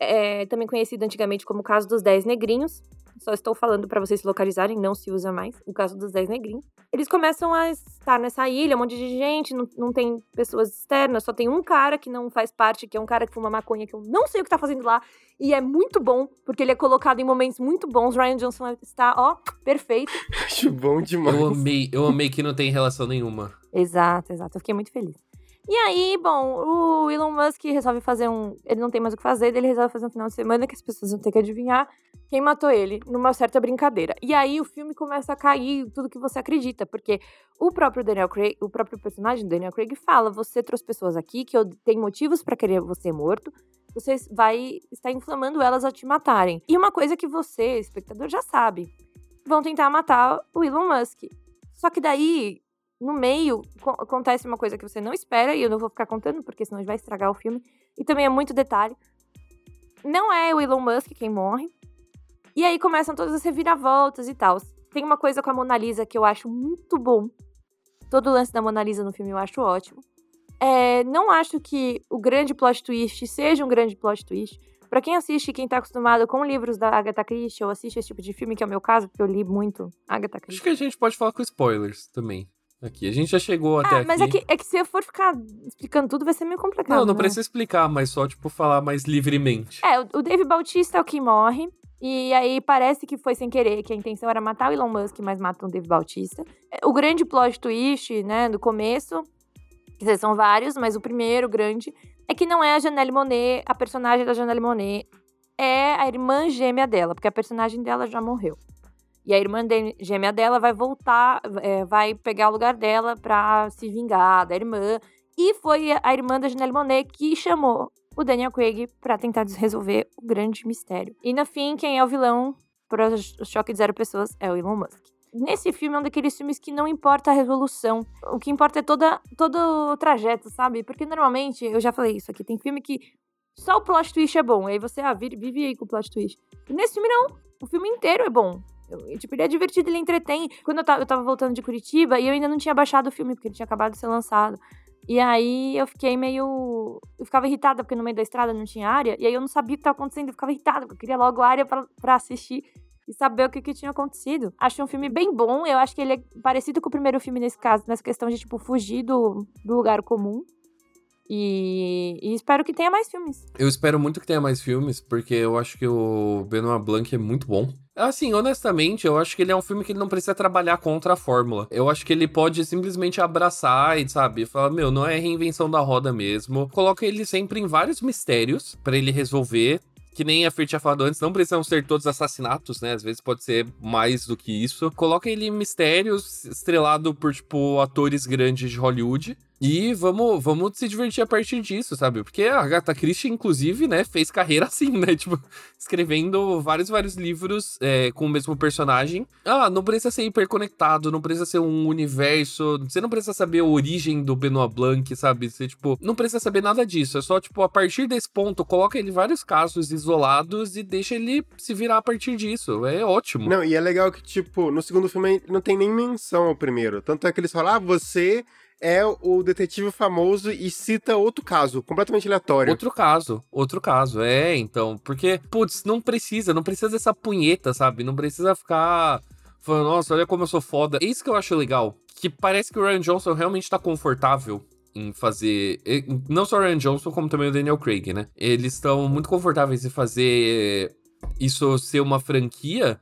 S1: é, também conhecido antigamente como o caso dos 10 negrinhos. Só estou falando para vocês se localizarem, não se usa mais. O caso dos 10 negrinhos. Eles começam a estar nessa ilha, um monte de gente, não, não tem pessoas externas, só tem um cara que não faz parte, que é um cara que fuma maconha, que eu não sei o que tá fazendo lá. E é muito bom, porque ele é colocado em momentos muito bons. Ryan Johnson está, ó, perfeito.
S2: Acho bom demais.
S3: Eu amei, eu amei que não tem relação nenhuma.
S1: Exato, exato. Eu fiquei muito feliz. E aí, bom, o Elon Musk resolve fazer um. Ele não tem mais o que fazer, ele resolve fazer um final de semana que as pessoas vão ter que adivinhar quem matou ele, numa certa brincadeira. E aí o filme começa a cair tudo que você acredita, porque o próprio Daniel Craig, o próprio personagem Daniel Craig fala: você trouxe pessoas aqui que tem motivos para querer você morto, você vai estar inflamando elas a te matarem. E uma coisa que você, espectador, já sabe: vão tentar matar o Elon Musk. Só que daí no meio acontece uma coisa que você não espera, e eu não vou ficar contando, porque senão vai estragar o filme. E também é muito detalhe. Não é o Elon Musk quem morre. E aí começam todas as reviravoltas e tal. Tem uma coisa com a Mona Lisa que eu acho muito bom. Todo o lance da Mona Lisa no filme eu acho ótimo. É, não acho que o grande plot twist seja um grande plot twist. Para quem assiste, quem tá acostumado com livros da Agatha Christie ou assiste esse tipo de filme, que é o meu caso, porque eu li muito Agatha Christie.
S3: Acho que a gente pode falar com spoilers também. Aqui, a gente já chegou até
S1: ah,
S3: aqui.
S1: Mas é que, é que se eu for ficar explicando tudo, vai ser meio complicado.
S3: Não, não
S1: né?
S3: precisa explicar, mas só, tipo, falar mais livremente.
S1: É, o Dave Bautista é o que morre. E aí parece que foi sem querer, que a intenção era matar o Elon Musk, mas matam o Dave Bautista. O grande plot twist, né, do começo, que são vários, mas o primeiro grande, é que não é a Janelle Monet, a personagem da Janelle Monet é a irmã gêmea dela, porque a personagem dela já morreu. E a irmã de, gêmea dela vai voltar, é, vai pegar o lugar dela pra se vingar da irmã. E foi a irmã da Janelle Monet que chamou o Daniel Craig para tentar resolver o grande mistério. E no fim, quem é o vilão para o choque de zero pessoas é o Elon Musk. Nesse filme é um daqueles filmes que não importa a resolução. O que importa é toda, todo o trajeto, sabe? Porque normalmente, eu já falei isso aqui, tem filme que só o plot twist é bom. Aí você, ah, vive aí com o plot twist. E nesse filme, não. O filme inteiro é bom. Eu, tipo, ele é divertido, ele entretém. Quando eu tava, eu tava voltando de Curitiba, e eu ainda não tinha baixado o filme, porque ele tinha acabado de ser lançado. E aí eu fiquei meio. Eu ficava irritada, porque no meio da estrada não tinha área. E aí eu não sabia o que estava acontecendo. Eu ficava irritada, porque eu queria logo área para assistir e saber o que, que tinha acontecido. Acho um filme bem bom. Eu acho que ele é parecido com o primeiro filme nesse caso, nessa questão de, tipo, fugir do, do lugar comum. E, e, espero que tenha mais filmes.
S3: Eu espero muito que tenha mais filmes, porque eu acho que o Benoit Blanc é muito bom. Assim, honestamente, eu acho que ele é um filme que ele não precisa trabalhar contra a fórmula. Eu acho que ele pode simplesmente abraçar e, sabe, falar, meu, não é reinvenção da roda mesmo. Coloca ele sempre em vários mistérios para ele resolver que nem a Fer tinha falado antes, não precisam ser todos assassinatos, né? Às vezes pode ser mais do que isso. Coloca ele em mistérios, estrelado por, tipo, atores grandes de Hollywood. E vamos, vamos se divertir a partir disso, sabe? Porque a Agatha Christie, inclusive, né, fez carreira assim, né? Tipo, escrevendo vários, vários livros é, com o mesmo personagem. Ah, não precisa ser hiperconectado, não precisa ser um universo. Você não precisa saber a origem do Benoit Blanc, sabe? Você, tipo, não precisa saber nada disso. É só, tipo, a partir desse ponto, coloca ele vários casos isolados e deixa ele se virar a partir disso. É ótimo.
S2: Não, e é legal que, tipo, no segundo filme não tem nem menção ao primeiro. Tanto é que eles falam, ah, você é o detetive famoso e cita outro caso, completamente aleatório.
S3: Outro caso, outro caso, é, então. Porque, putz, não precisa, não precisa dessa punheta, sabe? Não precisa ficar falando, nossa, olha como eu sou foda. É isso que eu acho legal. Que parece que o Ryan Johnson realmente tá confortável em fazer. Não só o Ryan Johnson, como também o Daniel Craig, né? Eles estão muito confortáveis em fazer isso ser uma franquia,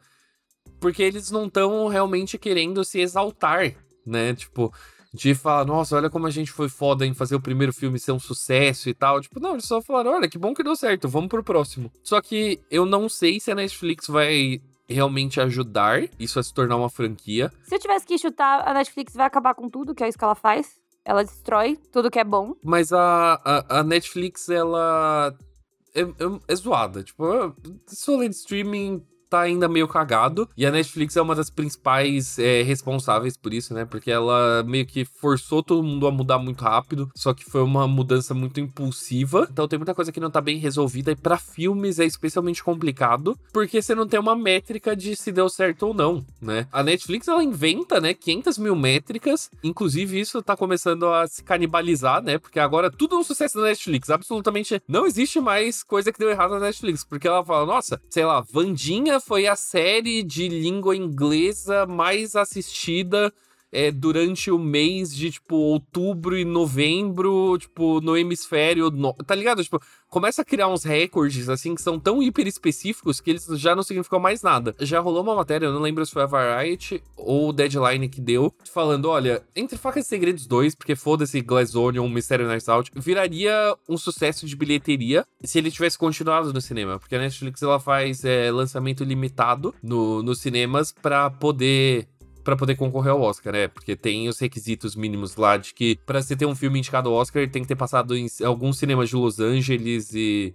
S3: porque eles não estão realmente querendo se exaltar, né? Tipo, de falar, nossa, olha como a gente foi foda em fazer o primeiro filme ser um sucesso e tal. Tipo, não, eles só falaram, olha, que bom que deu certo, vamos pro próximo. Só que eu não sei se a Netflix vai realmente ajudar isso a se tornar uma franquia.
S1: Se eu tivesse que chutar, a Netflix vai acabar com tudo, que é isso que ela faz. Ela destrói tudo que é bom.
S3: Mas a, a, a Netflix, ela é, é, é, zoada. Tipo, solid streaming tá ainda meio cagado. E a Netflix é uma das principais é, responsáveis por isso, né? Porque ela meio que forçou todo mundo a mudar muito rápido. Só que foi uma mudança muito impulsiva. Então tem muita coisa que não tá bem resolvida. E para filmes é especialmente complicado. Porque você não tem uma métrica de se deu certo ou não, né? A Netflix ela inventa, né? 500 mil métricas. Inclusive isso tá começando a se canibalizar, né? Porque agora tudo é um sucesso da Netflix. Absolutamente não existe mais coisa que deu errado na Netflix. Porque ela fala, nossa, sei lá, Vandinha foi a série de língua inglesa mais assistida é, durante o mês de, tipo, outubro e novembro, tipo, no hemisfério. No... Tá ligado? Tipo, começa a criar uns recordes, assim, que são tão hiper específicos que eles já não significam mais nada. Já rolou uma matéria, eu não lembro se foi a Variety ou o Deadline que deu, falando: olha, Entre Facas e Segredos 2, porque foda-se Glass Onion, Mistério Night Out, viraria um sucesso de bilheteria se ele tivesse continuado no cinema. Porque a Netflix ela faz é, lançamento limitado no, nos cinemas para poder para poder concorrer ao Oscar, né? Porque tem os requisitos mínimos lá de que para você ter um filme indicado ao Oscar, ele tem que ter passado em alguns cinemas de Los Angeles e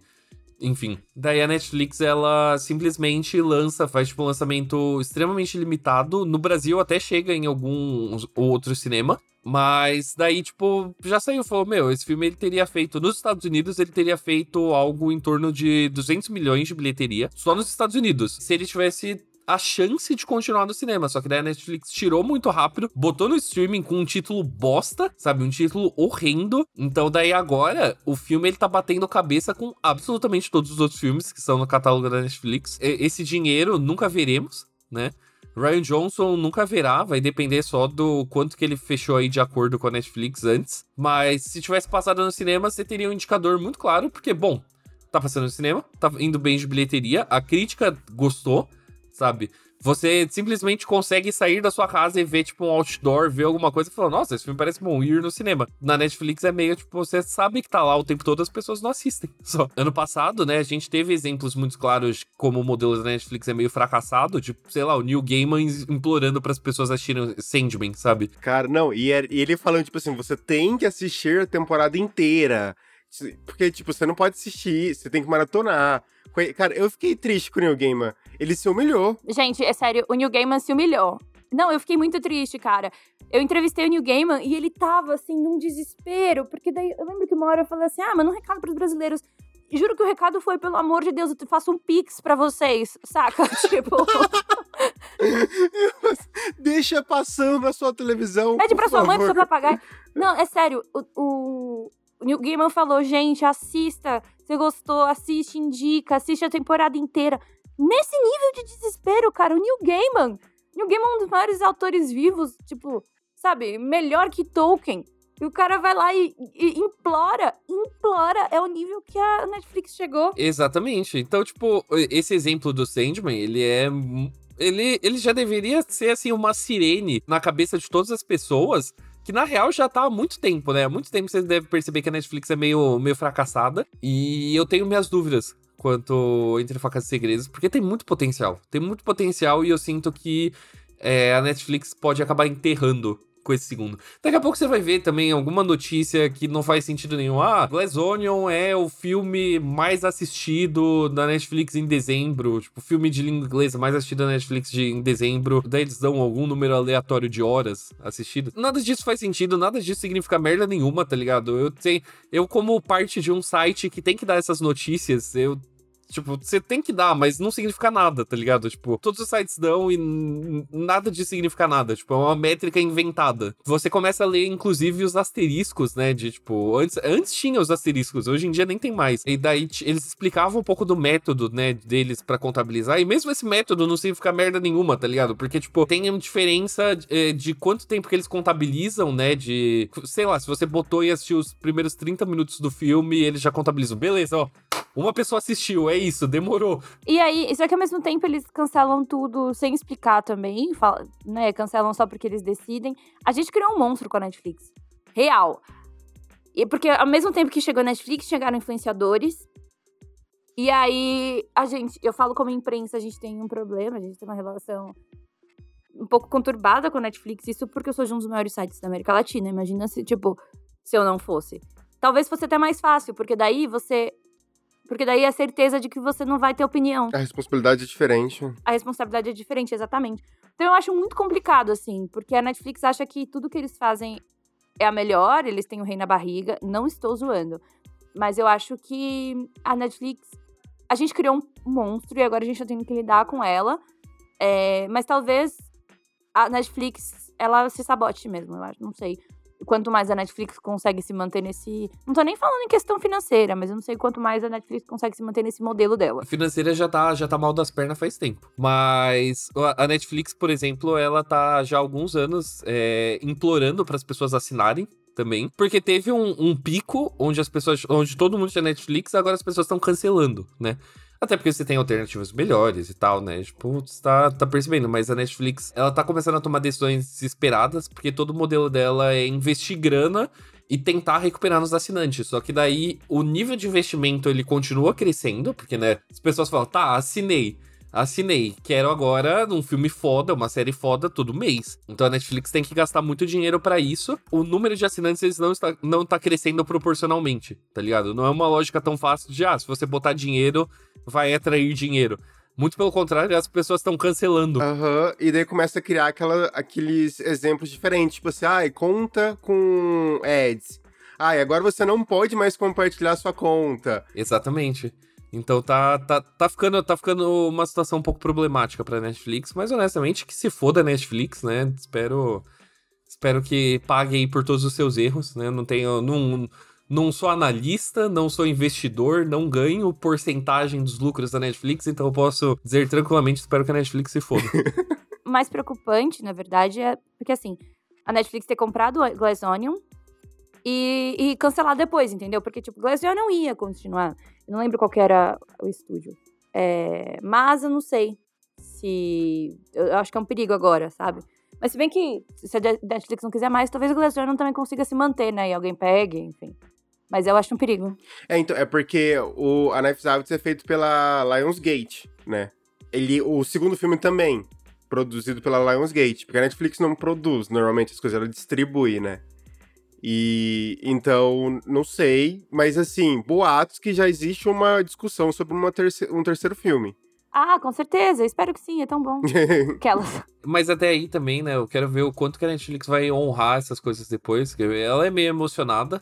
S3: enfim. Daí a Netflix, ela simplesmente lança, faz tipo um lançamento extremamente limitado. No Brasil até chega em alguns outros cinema. Mas daí, tipo, já saiu, falou, meu, esse filme ele teria feito, nos Estados Unidos, ele teria feito algo em torno de 200 milhões de bilheteria, só nos Estados Unidos. Se ele tivesse a chance de continuar no cinema. Só que daí a Netflix tirou muito rápido, botou no streaming com um título bosta, sabe? Um título horrendo. Então daí agora o filme ele tá batendo cabeça com absolutamente todos os outros filmes que são no catálogo da Netflix. Esse dinheiro nunca veremos, né? Ryan Johnson nunca verá, vai depender só do quanto que ele fechou aí de acordo com a Netflix antes. Mas se tivesse passado no cinema, você teria um indicador muito claro, porque, bom, tá passando no cinema, tá indo bem de bilheteria, a crítica gostou, sabe? Você simplesmente consegue sair da sua casa e ver, tipo, um outdoor, ver alguma coisa e falar, nossa, esse filme parece bom, ir no cinema. Na Netflix é meio, tipo, você sabe que tá lá o tempo todo, as pessoas não assistem. Só. Ano passado, né, a gente teve exemplos muito claros como o modelo da Netflix é meio fracassado, tipo, sei lá, o Neil Gaiman implorando para as pessoas assistirem Sandman, sabe?
S2: Cara, não, é, e ele falando, tipo assim, você tem que assistir a temporada inteira Porque, tipo, você não pode assistir, você tem que maratonar. Cara, eu fiquei triste com o Neil Gaiman. Ele se humilhou.
S1: Gente, é sério, o Neil Gaiman se humilhou. Não, eu fiquei muito triste, cara. Eu entrevistei o Neil Gaiman e ele tava, assim, num desespero. Porque daí, eu lembro que uma hora eu falei assim, ah, manda um recado pros brasileiros. Juro que o recado foi, pelo amor de Deus, eu faço um pix pra vocês, saca? tipo...
S2: Deixa passando na sua televisão,
S1: Pede pra
S2: sua
S1: favor. mãe, pro seu papagaio. Não, é sério, o, o, o Neil Gaiman falou, gente, assista, você gostou, assiste, indica, assiste a temporada inteira. Nesse nível de desespero, cara, o Neil Gaiman Neil Gaiman é um dos maiores autores vivos, tipo, sabe, melhor que Tolkien. E o cara vai lá e, e, implora, implora. É o nível que a Netflix chegou.
S3: Exatamente. Então, tipo, esse exemplo do Sandman, ele é. Ele, ele já deveria ser, assim, uma sirene na cabeça de todas as pessoas. Que na real já tá há muito tempo, né? Há muito tempo você deve perceber que a Netflix é meio, meio fracassada. E eu tenho minhas dúvidas quanto Entre Facas e Segredos, porque tem muito potencial. Tem muito potencial e eu sinto que é, a Netflix pode acabar enterrando com esse segundo. Daqui a pouco você vai ver também alguma notícia que não faz sentido nenhum. Ah, Glass Onion é o filme mais assistido da Netflix em dezembro. Tipo, filme de língua inglesa mais assistido da Netflix de, em dezembro. Daí eles dão algum número aleatório de horas assistidas. Nada disso faz sentido, nada disso significa merda nenhuma, tá ligado? Eu tenho, eu como parte de um site que tem que dar essas notícias, eu Tipo, você tem que dar, mas não significa nada, tá ligado? Tipo, todos os sites dão e nada disso significa nada. Tipo, é uma métrica inventada. Você começa a ler, inclusive, os asteriscos, né? De, tipo, antes, antes tinha os asteriscos, hoje em dia nem tem mais. E daí eles explicavam um pouco do método, né, deles para contabilizar. E mesmo esse método não significa merda nenhuma, tá ligado? Porque, tipo, tem uma diferença de, eh, de quanto tempo que eles contabilizam, né? De, sei lá, se você botou e assistiu os primeiros 30 minutos do filme, eles já contabilizam. Beleza, ó. Uma pessoa assistiu, é isso, demorou.
S1: E aí, só que ao mesmo tempo eles cancelam tudo sem explicar também, fala, né? Cancelam só porque eles decidem. A gente criou um monstro com a Netflix. Real. E porque ao mesmo tempo que chegou a Netflix, chegaram influenciadores. E aí, a gente, eu falo como imprensa, a gente tem um problema, a gente tem uma relação um pouco conturbada com a Netflix. Isso porque eu sou de um dos maiores sites da América Latina. Imagina se, tipo, se eu não fosse. Talvez fosse até mais fácil, porque daí você porque daí é certeza de que você não vai ter opinião.
S2: A responsabilidade é diferente.
S1: A responsabilidade é diferente, exatamente. Então eu acho muito complicado, assim, porque a Netflix acha que tudo que eles fazem é a melhor, eles têm o rei na barriga. Não estou zoando. Mas eu acho que a Netflix. A gente criou um monstro e agora a gente tá tendo que lidar com ela. É, mas talvez a Netflix ela se sabote mesmo, eu acho. Não sei quanto mais a Netflix consegue se manter nesse. Não tô nem falando em questão financeira, mas eu não sei quanto mais a Netflix consegue se manter nesse modelo dela.
S3: A financeira já tá, já tá mal das pernas faz tempo. Mas a Netflix, por exemplo, ela tá já há alguns anos é, implorando para as pessoas assinarem também. Porque teve um, um, pico onde as pessoas. onde todo mundo tinha Netflix, agora as pessoas estão cancelando, né? Até porque você tem alternativas melhores e tal, né? Tipo, você tá, tá percebendo, mas a Netflix, ela tá começando a tomar decisões desesperadas, porque todo o modelo dela é investir grana e tentar recuperar nos assinantes. Só que daí o nível de investimento ele continua crescendo, porque, né, as pessoas falam, tá, assinei assinei. Quero agora um filme foda, uma série foda todo mês. Então a Netflix tem que gastar muito dinheiro para isso. O número de assinantes eles não está, não tá crescendo proporcionalmente, tá ligado? Não é uma lógica tão fácil de, ah, se você botar dinheiro, vai atrair dinheiro. Muito pelo contrário, as pessoas estão cancelando.
S2: Aham, uhum, e daí começa a criar aquela, aqueles exemplos diferentes. Tipo assim, ai, ah, conta com ads. Ai, ah, agora você não pode mais compartilhar sua conta.
S3: Exatamente. Então tá, tá, tá, ficando, tá ficando uma situação um pouco problemática pra Netflix, mas honestamente que se foda a Netflix, né? Espero, espero que pague aí por todos os seus erros, né? Não tenho. Não, não sou analista, não sou investidor, não ganho porcentagem dos lucros da Netflix, então eu posso dizer tranquilamente, espero que a Netflix se foda.
S1: mais preocupante, na verdade, é porque assim, a Netflix ter comprado a Glass Onion e, e cancelar depois, entendeu? Porque, tipo, Onion não ia continuar. Eu não lembro qual era o estúdio. É, mas eu não sei se. Eu acho que é um perigo agora, sabe? Mas se bem que se a Netflix não quiser mais, talvez o Glass Onion também consiga se manter, né? E alguém pegue, enfim. Mas eu acho um perigo.
S2: É, então, é porque o, a Knives Out é feito pela Lionsgate, né? Ele, o segundo filme também, produzido pela Lionsgate. Porque a Netflix não produz, normalmente, as coisas, ela distribui, né? E então, não sei, mas assim, boatos que já existe uma discussão sobre uma terce um terceiro filme.
S1: Ah, com certeza. Espero que sim, é tão bom. Aquelas.
S3: Mas até aí também, né? Eu quero ver o quanto que a Netflix vai honrar essas coisas depois. que Ela é meio emocionada,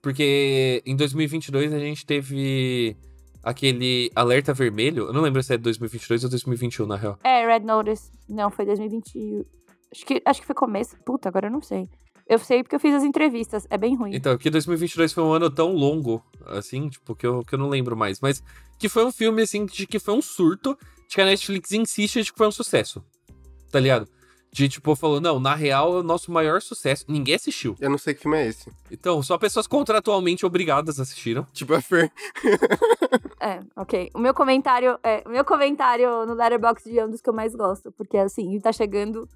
S3: porque em 2022 a gente teve aquele alerta vermelho. Eu não lembro se é 2022 ou 2021, na real.
S1: É, Red Notice. Não, foi 2020. Acho que, acho que foi começo. Puta, agora eu não sei. Eu sei porque eu fiz as entrevistas. É bem ruim.
S3: Então, que 2022 foi um ano tão longo, assim, tipo, que eu, que eu não lembro mais. Mas que foi um filme, assim, de que foi um surto, de que a Netflix insiste de que foi um sucesso. Tá ligado? De, tipo, falou, não, na real é o nosso maior sucesso. Ninguém assistiu.
S2: Eu não sei que filme é esse.
S3: Então, só pessoas contratualmente obrigadas assistiram.
S2: Tipo a Fer.
S1: É, ok. O meu comentário, é, o meu comentário no Letterboxd é um dos que eu mais gosto, porque assim, tá chegando,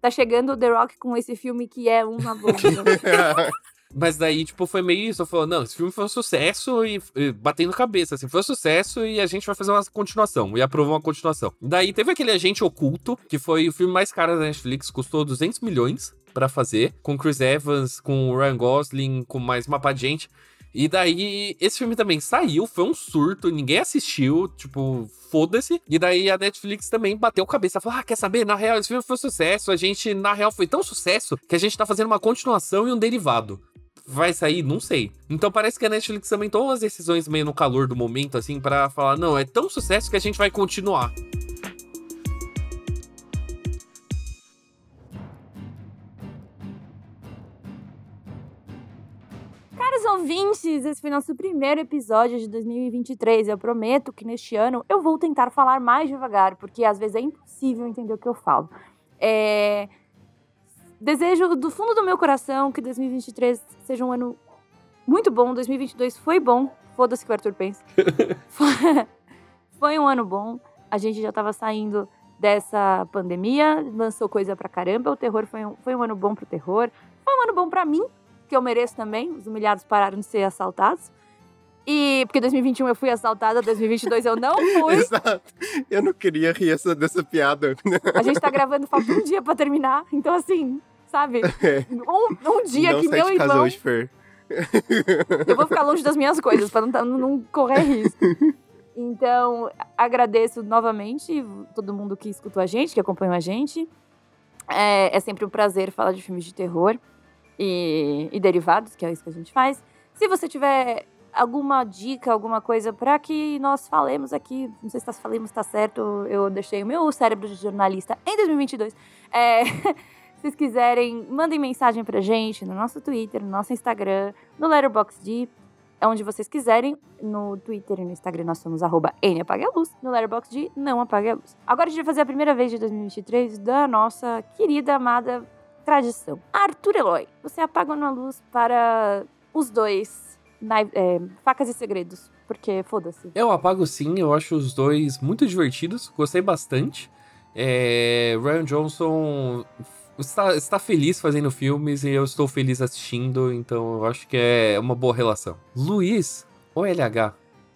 S1: tá chegando o The Rock com esse filme que é uma bomba.
S3: Mas daí, tipo, foi meio isso. Falou, não, esse filme foi um sucesso e, e batendo cabeça, assim, foi um sucesso e a gente vai fazer uma continuação. E aprovou uma continuação. Daí teve aquele Agente Oculto, que foi o filme mais caro da Netflix, custou 200 milhões para fazer, com Chris Evans, com Ryan Gosling, com mais mapa de gente. E daí, esse filme também saiu, foi um surto, ninguém assistiu, tipo, foda-se. E daí a Netflix também bateu cabeça, falou: ah, quer saber? Na real, esse filme foi um sucesso. A gente, na real, foi tão sucesso que a gente tá fazendo uma continuação e um derivado vai sair? Não sei. Então parece que a Netflix também tomou umas decisões meio no calor do momento, assim, para falar: não, é tão sucesso que a gente vai continuar.
S1: Ouvintes, esse foi nosso primeiro episódio de 2023. Eu prometo que neste ano eu vou tentar falar mais devagar, porque às vezes é impossível entender o que eu falo. É... Desejo do fundo do meu coração que 2023 seja um ano muito bom. 2022 foi bom. Foda-se que o Arthur pensa. foi um ano bom. A gente já tava saindo dessa pandemia, lançou coisa pra caramba. O terror foi um, foi um ano bom pro terror. Foi um ano bom pra mim, que eu mereço também. Os humilhados pararam de ser assaltados. E porque 2021 eu fui assaltada, 2022 eu não fui.
S2: Exato. Eu não queria rir essa, dessa piada.
S1: A gente tá gravando, falta um dia pra terminar. Então, assim, sabe?
S2: É.
S1: Um, um dia
S2: não
S1: que meu
S2: casa
S1: irmão.
S2: hoje, Fer.
S1: Eu vou ficar longe das minhas coisas, pra não, tá- não correr risco. Então, agradeço novamente todo mundo que escutou a gente, que acompanhou a gente. É, é sempre um prazer falar de filmes de terror e, e derivados, que é isso que a gente faz. Se você tiver alguma dica, alguma coisa para que nós falemos aqui, não sei se tá falemos tá certo, eu deixei o meu cérebro de jornalista em 2022. É, se vocês quiserem, mandem mensagem pra gente no nosso Twitter, no nosso Instagram, no Letterboxd, onde vocês quiserem. No Twitter e no Instagram nós somos arroba Luz, no Letterboxd Não Apague a Luz. Agora a gente vai fazer a primeira vez de 2023 da nossa querida, amada tradição. Arthur Eloy, você apaga uma luz para os dois, na- é, Facas e Segredos, porque foda-se.
S3: Eu apago sim, eu acho os dois muito divertidos, gostei bastante. É, Ryan Johnson está, está feliz fazendo filmes e eu estou feliz assistindo, então eu acho que é uma boa relação. Luiz, ou LH,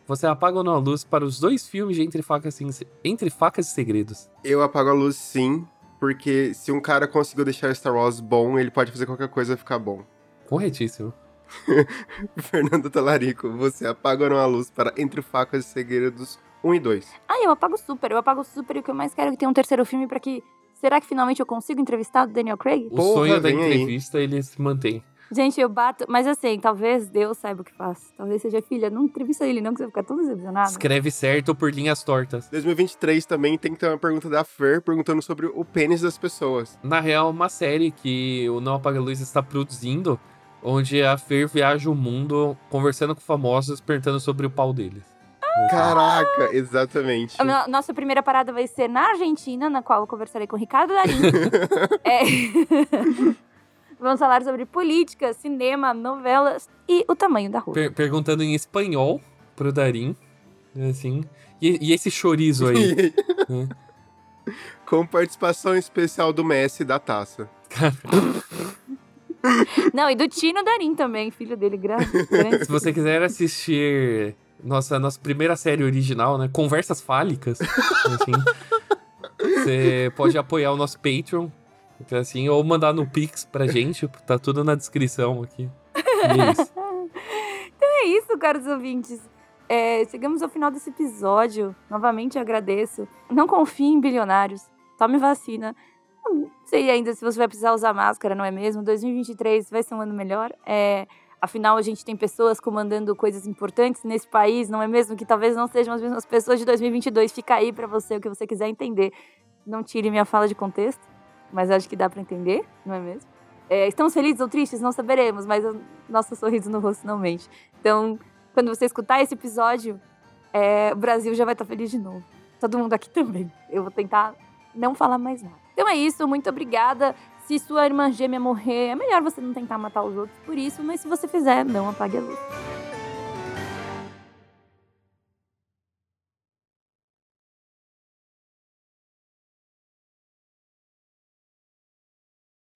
S3: você apaga ou não a luz para os dois filmes de Entre Facas, e- Entre Facas e Segredos?
S2: Eu apago a luz sim, porque se um cara conseguiu deixar Star Wars bom, ele pode fazer qualquer coisa ficar bom.
S3: Corretíssimo.
S2: Fernando Talarico, você apaga ou não a luz para Entre Facas e Segredos 1 e 2?
S1: Ah, eu apago super, eu apago super e o que eu mais quero é que tenha um terceiro filme pra que. Será que finalmente eu consigo entrevistar o Daniel Craig?
S3: O
S2: Porra,
S3: sonho da
S2: vem aí.
S3: entrevista, ele se mantém.
S1: Gente, eu bato. Mas assim, talvez Deus saiba o que faz. Talvez seja filha. Não entrevista ele, não, que você vai ficar todo decepcionado.
S3: Escreve certo por linhas tortas.
S2: 2023 também tem que ter uma pergunta da Fer perguntando sobre o pênis das pessoas.
S3: Na real, uma série que o Não Apaga Luz está produzindo, onde a Fer viaja o mundo conversando com famosos, perguntando sobre o pau deles.
S2: Caraca, exatamente.
S1: A nossa primeira parada vai ser na Argentina, na qual eu conversarei com o Ricardo Darim. É. Vamos falar sobre política, cinema, novelas e o tamanho da rua.
S3: Per- perguntando em espanhol pro Darim, assim. E, e esse chorizo aí? Hum.
S2: Com participação especial do Messi da taça.
S1: Não, e do Tino Darim também, filho dele, gra- grande.
S3: Se você quiser assistir nossa, nossa primeira série original, né? Conversas Fálicas, assim. Você pode apoiar o nosso Patreon, assim, ou mandar no Pix pra gente, tá tudo na descrição aqui.
S1: Então é isso, caros ouvintes. É, chegamos ao final desse episódio. Novamente agradeço. Não confie em bilionários. Tome vacina. Não sei ainda se você vai precisar usar máscara, não é mesmo? 2023 vai ser um ano melhor. É, afinal, a gente tem pessoas comandando coisas importantes nesse país, não é mesmo? Que talvez não sejam as mesmas pessoas de 2022. Fica aí para você o que você quiser entender. Não tire minha fala de contexto, mas acho que dá para entender, não é mesmo? É, estamos felizes ou tristes? Não saberemos, mas o nosso sorriso no rosto não mente. Então, quando você escutar esse episódio, é, o Brasil já vai estar feliz de novo. Todo mundo aqui também. Eu vou tentar não falar mais nada. Então é isso, muito obrigada. Se sua irmã gêmea morrer, é melhor você não tentar matar os outros por isso, mas se você fizer, não apague a luz.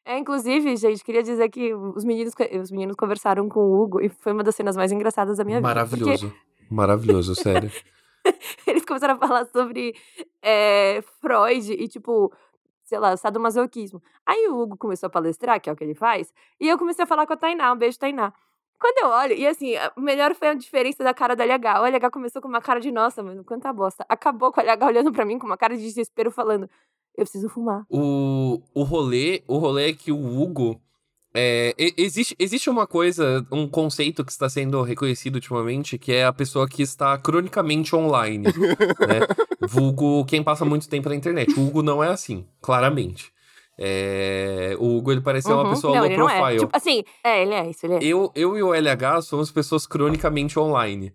S1: É, inclusive, gente, queria dizer que os meninos, os meninos conversaram com o Hugo e foi uma das cenas mais engraçadas da minha
S3: Maravilhoso. vida. Maravilhoso. Maravilhoso, sério.
S1: Eles começaram a falar sobre é, Freud e, tipo, sei lá, sadomasoquismo. Aí o Hugo começou a palestrar, que é o que ele faz, e eu comecei a falar com a Tainá, um beijo, Tainá. Quando eu olho, e assim, o melhor foi a diferença da cara da LH. O LH começou com uma cara de nossa, mano, quanta bosta. Acabou com a LH olhando para mim com uma cara de desespero, falando: Eu preciso fumar.
S3: O, o rolê, o rolê é que o Hugo, é, existe, existe uma coisa, um conceito que está sendo reconhecido ultimamente, que é a pessoa que está cronicamente online. né? Vulgo quem passa muito tempo na internet. O Hugo não é assim, claramente. É, o Hugo, ele parece uhum. ser uma pessoa não, low é. profile. É.
S1: Tipo, assim, é, ele é isso, ele é.
S3: Eu, eu e o LH somos pessoas cronicamente online.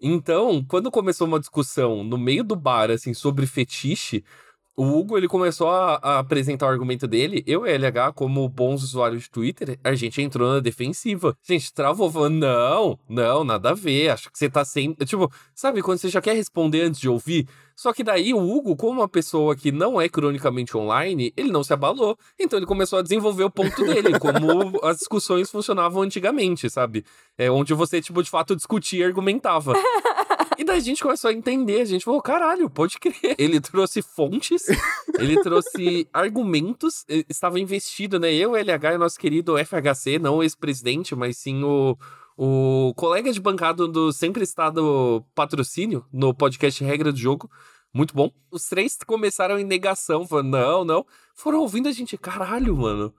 S3: Então, quando começou uma discussão no meio do bar, assim, sobre fetiche, o Hugo, ele começou a, a, apresentar o argumento dele. Eu e LH, como bons usuários de Twitter, a gente entrou na defensiva. A gente travou, falando, não, não, nada a ver. Acho que você tá sem... Tipo, sabe, quando você já quer responder antes de ouvir? Só que daí o Hugo, como uma pessoa que não é cronicamente online, ele não se abalou. Então ele começou a desenvolver o ponto dele, como as discussões funcionavam antigamente, sabe? É onde você, tipo, de fato discutia e argumentava. E daí a gente começou a entender, a gente falou, caralho, pode crer. Ele trouxe fontes, ele trouxe argumentos, estava investido, né? Eu, LH e nosso querido FHC, não o ex-presidente, mas sim o, o colega de bancada do Sempre Estado Patrocínio, no podcast Regra do Jogo. Muito bom. Os três começaram em negação, falando, não, não. Foram ouvindo a gente, caralho, mano.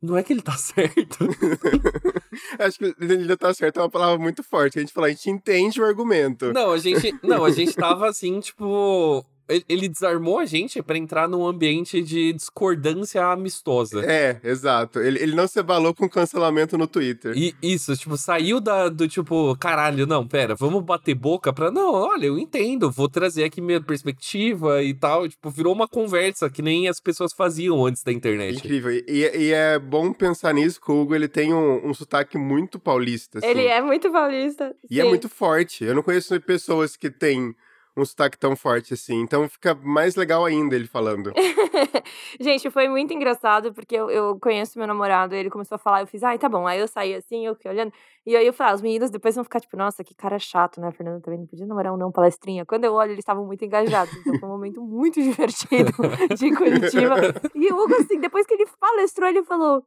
S3: Não é que ele tá certo.
S2: Acho que ele tá certo é uma palavra muito forte. A gente fala, a gente entende o argumento.
S3: Não, a gente, não, a gente tava assim, tipo, ele desarmou a gente para entrar num ambiente de discordância amistosa.
S2: É, exato. Ele, ele não se abalou com cancelamento no Twitter.
S3: E isso, tipo, saiu da, do tipo, caralho, não, pera, vamos bater boca pra. Não, olha, eu entendo, vou trazer aqui minha perspectiva e tal. Tipo, virou uma conversa que nem as pessoas faziam antes da internet.
S2: Incrível. E, e é bom pensar nisso, que o Hugo ele tem um, um sotaque muito paulista. Assim.
S1: Ele é muito paulista.
S2: E é
S1: sim.
S2: é muito forte. Eu não conheço pessoas que têm um sotaque tão forte assim. Então fica mais legal ainda ele falando.
S1: Gente, foi muito engraçado, porque eu, eu conheço meu namorado, ele começou a falar, eu fiz, ai, tá bom. Aí eu saí assim, eu fiquei olhando. E aí eu falei, ah, os meninos depois vão ficar tipo, nossa, que cara chato, né? A Fernanda também não podia namorar um não palestrinha. Quando eu olho, eles estavam muito engajados. Então foi um momento muito divertido de Curitiba. E o Hugo, assim, depois que ele palestrou, ele falou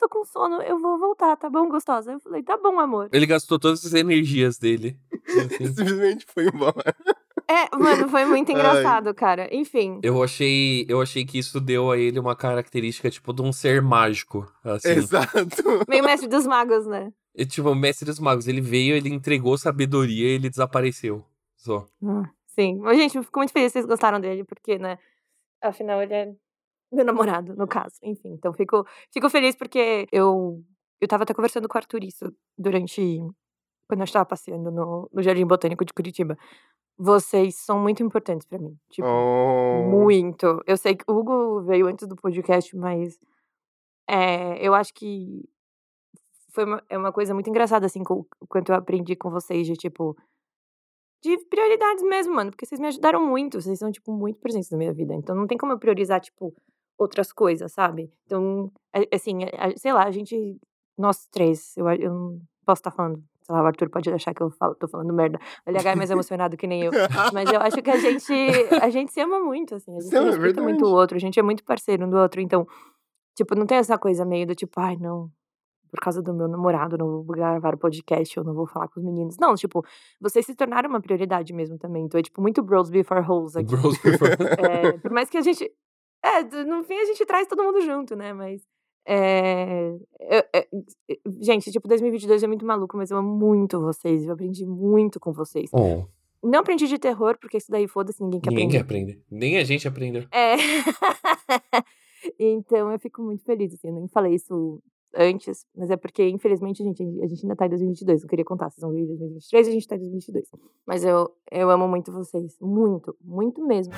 S1: tô com sono, eu vou voltar, tá bom, gostosa? Eu falei, tá bom, amor.
S3: Ele gastou todas as energias dele.
S2: Assim. Simplesmente foi embora.
S1: É, mano, foi muito engraçado, Ai. cara. Enfim.
S3: Eu achei, eu achei que isso deu a ele uma característica, tipo, de um ser mágico. Assim.
S2: Exato.
S1: Meio mestre dos magos, né?
S3: E, tipo, o mestre dos magos. Ele veio, ele entregou sabedoria e ele desapareceu. Só.
S1: Hum, sim. Mas, gente, fico muito feliz que vocês gostaram dele, porque, né? Afinal, ele é meu namorado, no caso. Enfim, então fico, fico feliz porque eu, eu tava até conversando com o Arthur isso durante. Quando eu estava passeando no, no Jardim Botânico de Curitiba. Vocês são muito importantes para mim. Tipo, oh. muito. Eu sei que o Hugo veio antes do podcast, mas é, eu acho que foi uma, é uma coisa muito engraçada, assim, com, quanto eu aprendi com vocês, de tipo. De prioridades mesmo, mano. Porque vocês me ajudaram muito. Vocês são, tipo, muito presentes na minha vida. Então não tem como eu priorizar, tipo, outras coisas, sabe? Então, assim, sei lá, a gente. Nós três, eu, eu não posso estar falando sei lá, o Arthur pode achar que eu falo, tô falando merda. O LH é mais emocionado que nem eu. Mas eu acho que a gente, a gente se ama muito, assim. A gente Sim, respeita é muito o outro, a gente é muito parceiro um do outro. Então, tipo, não tem essa coisa meio do tipo, ai, não, por causa do meu namorado, não vou gravar o podcast, eu não vou falar com os meninos. Não, tipo, vocês se tornaram uma prioridade mesmo também. Então é, tipo, muito bros before hoes aqui.
S3: Bros before...
S1: é, por mais que a gente. É, no fim a gente traz todo mundo junto, né? Mas. É, é, é, gente, tipo, 2022 é muito maluco, mas eu amo muito vocês. Eu aprendi muito com vocês.
S3: Oh.
S1: Não aprendi de terror, porque isso daí foda-se, ninguém quer
S3: Ninguém
S1: aprender.
S3: quer aprender. Nem a gente aprendeu.
S1: É. então eu fico muito feliz, assim. Eu nem falei isso antes, mas é porque, infelizmente, a gente, a gente ainda tá em 2022. Não queria contar, vocês vão ver em 2023 a gente tá em 2022. Mas eu, eu amo muito vocês. Muito, muito mesmo.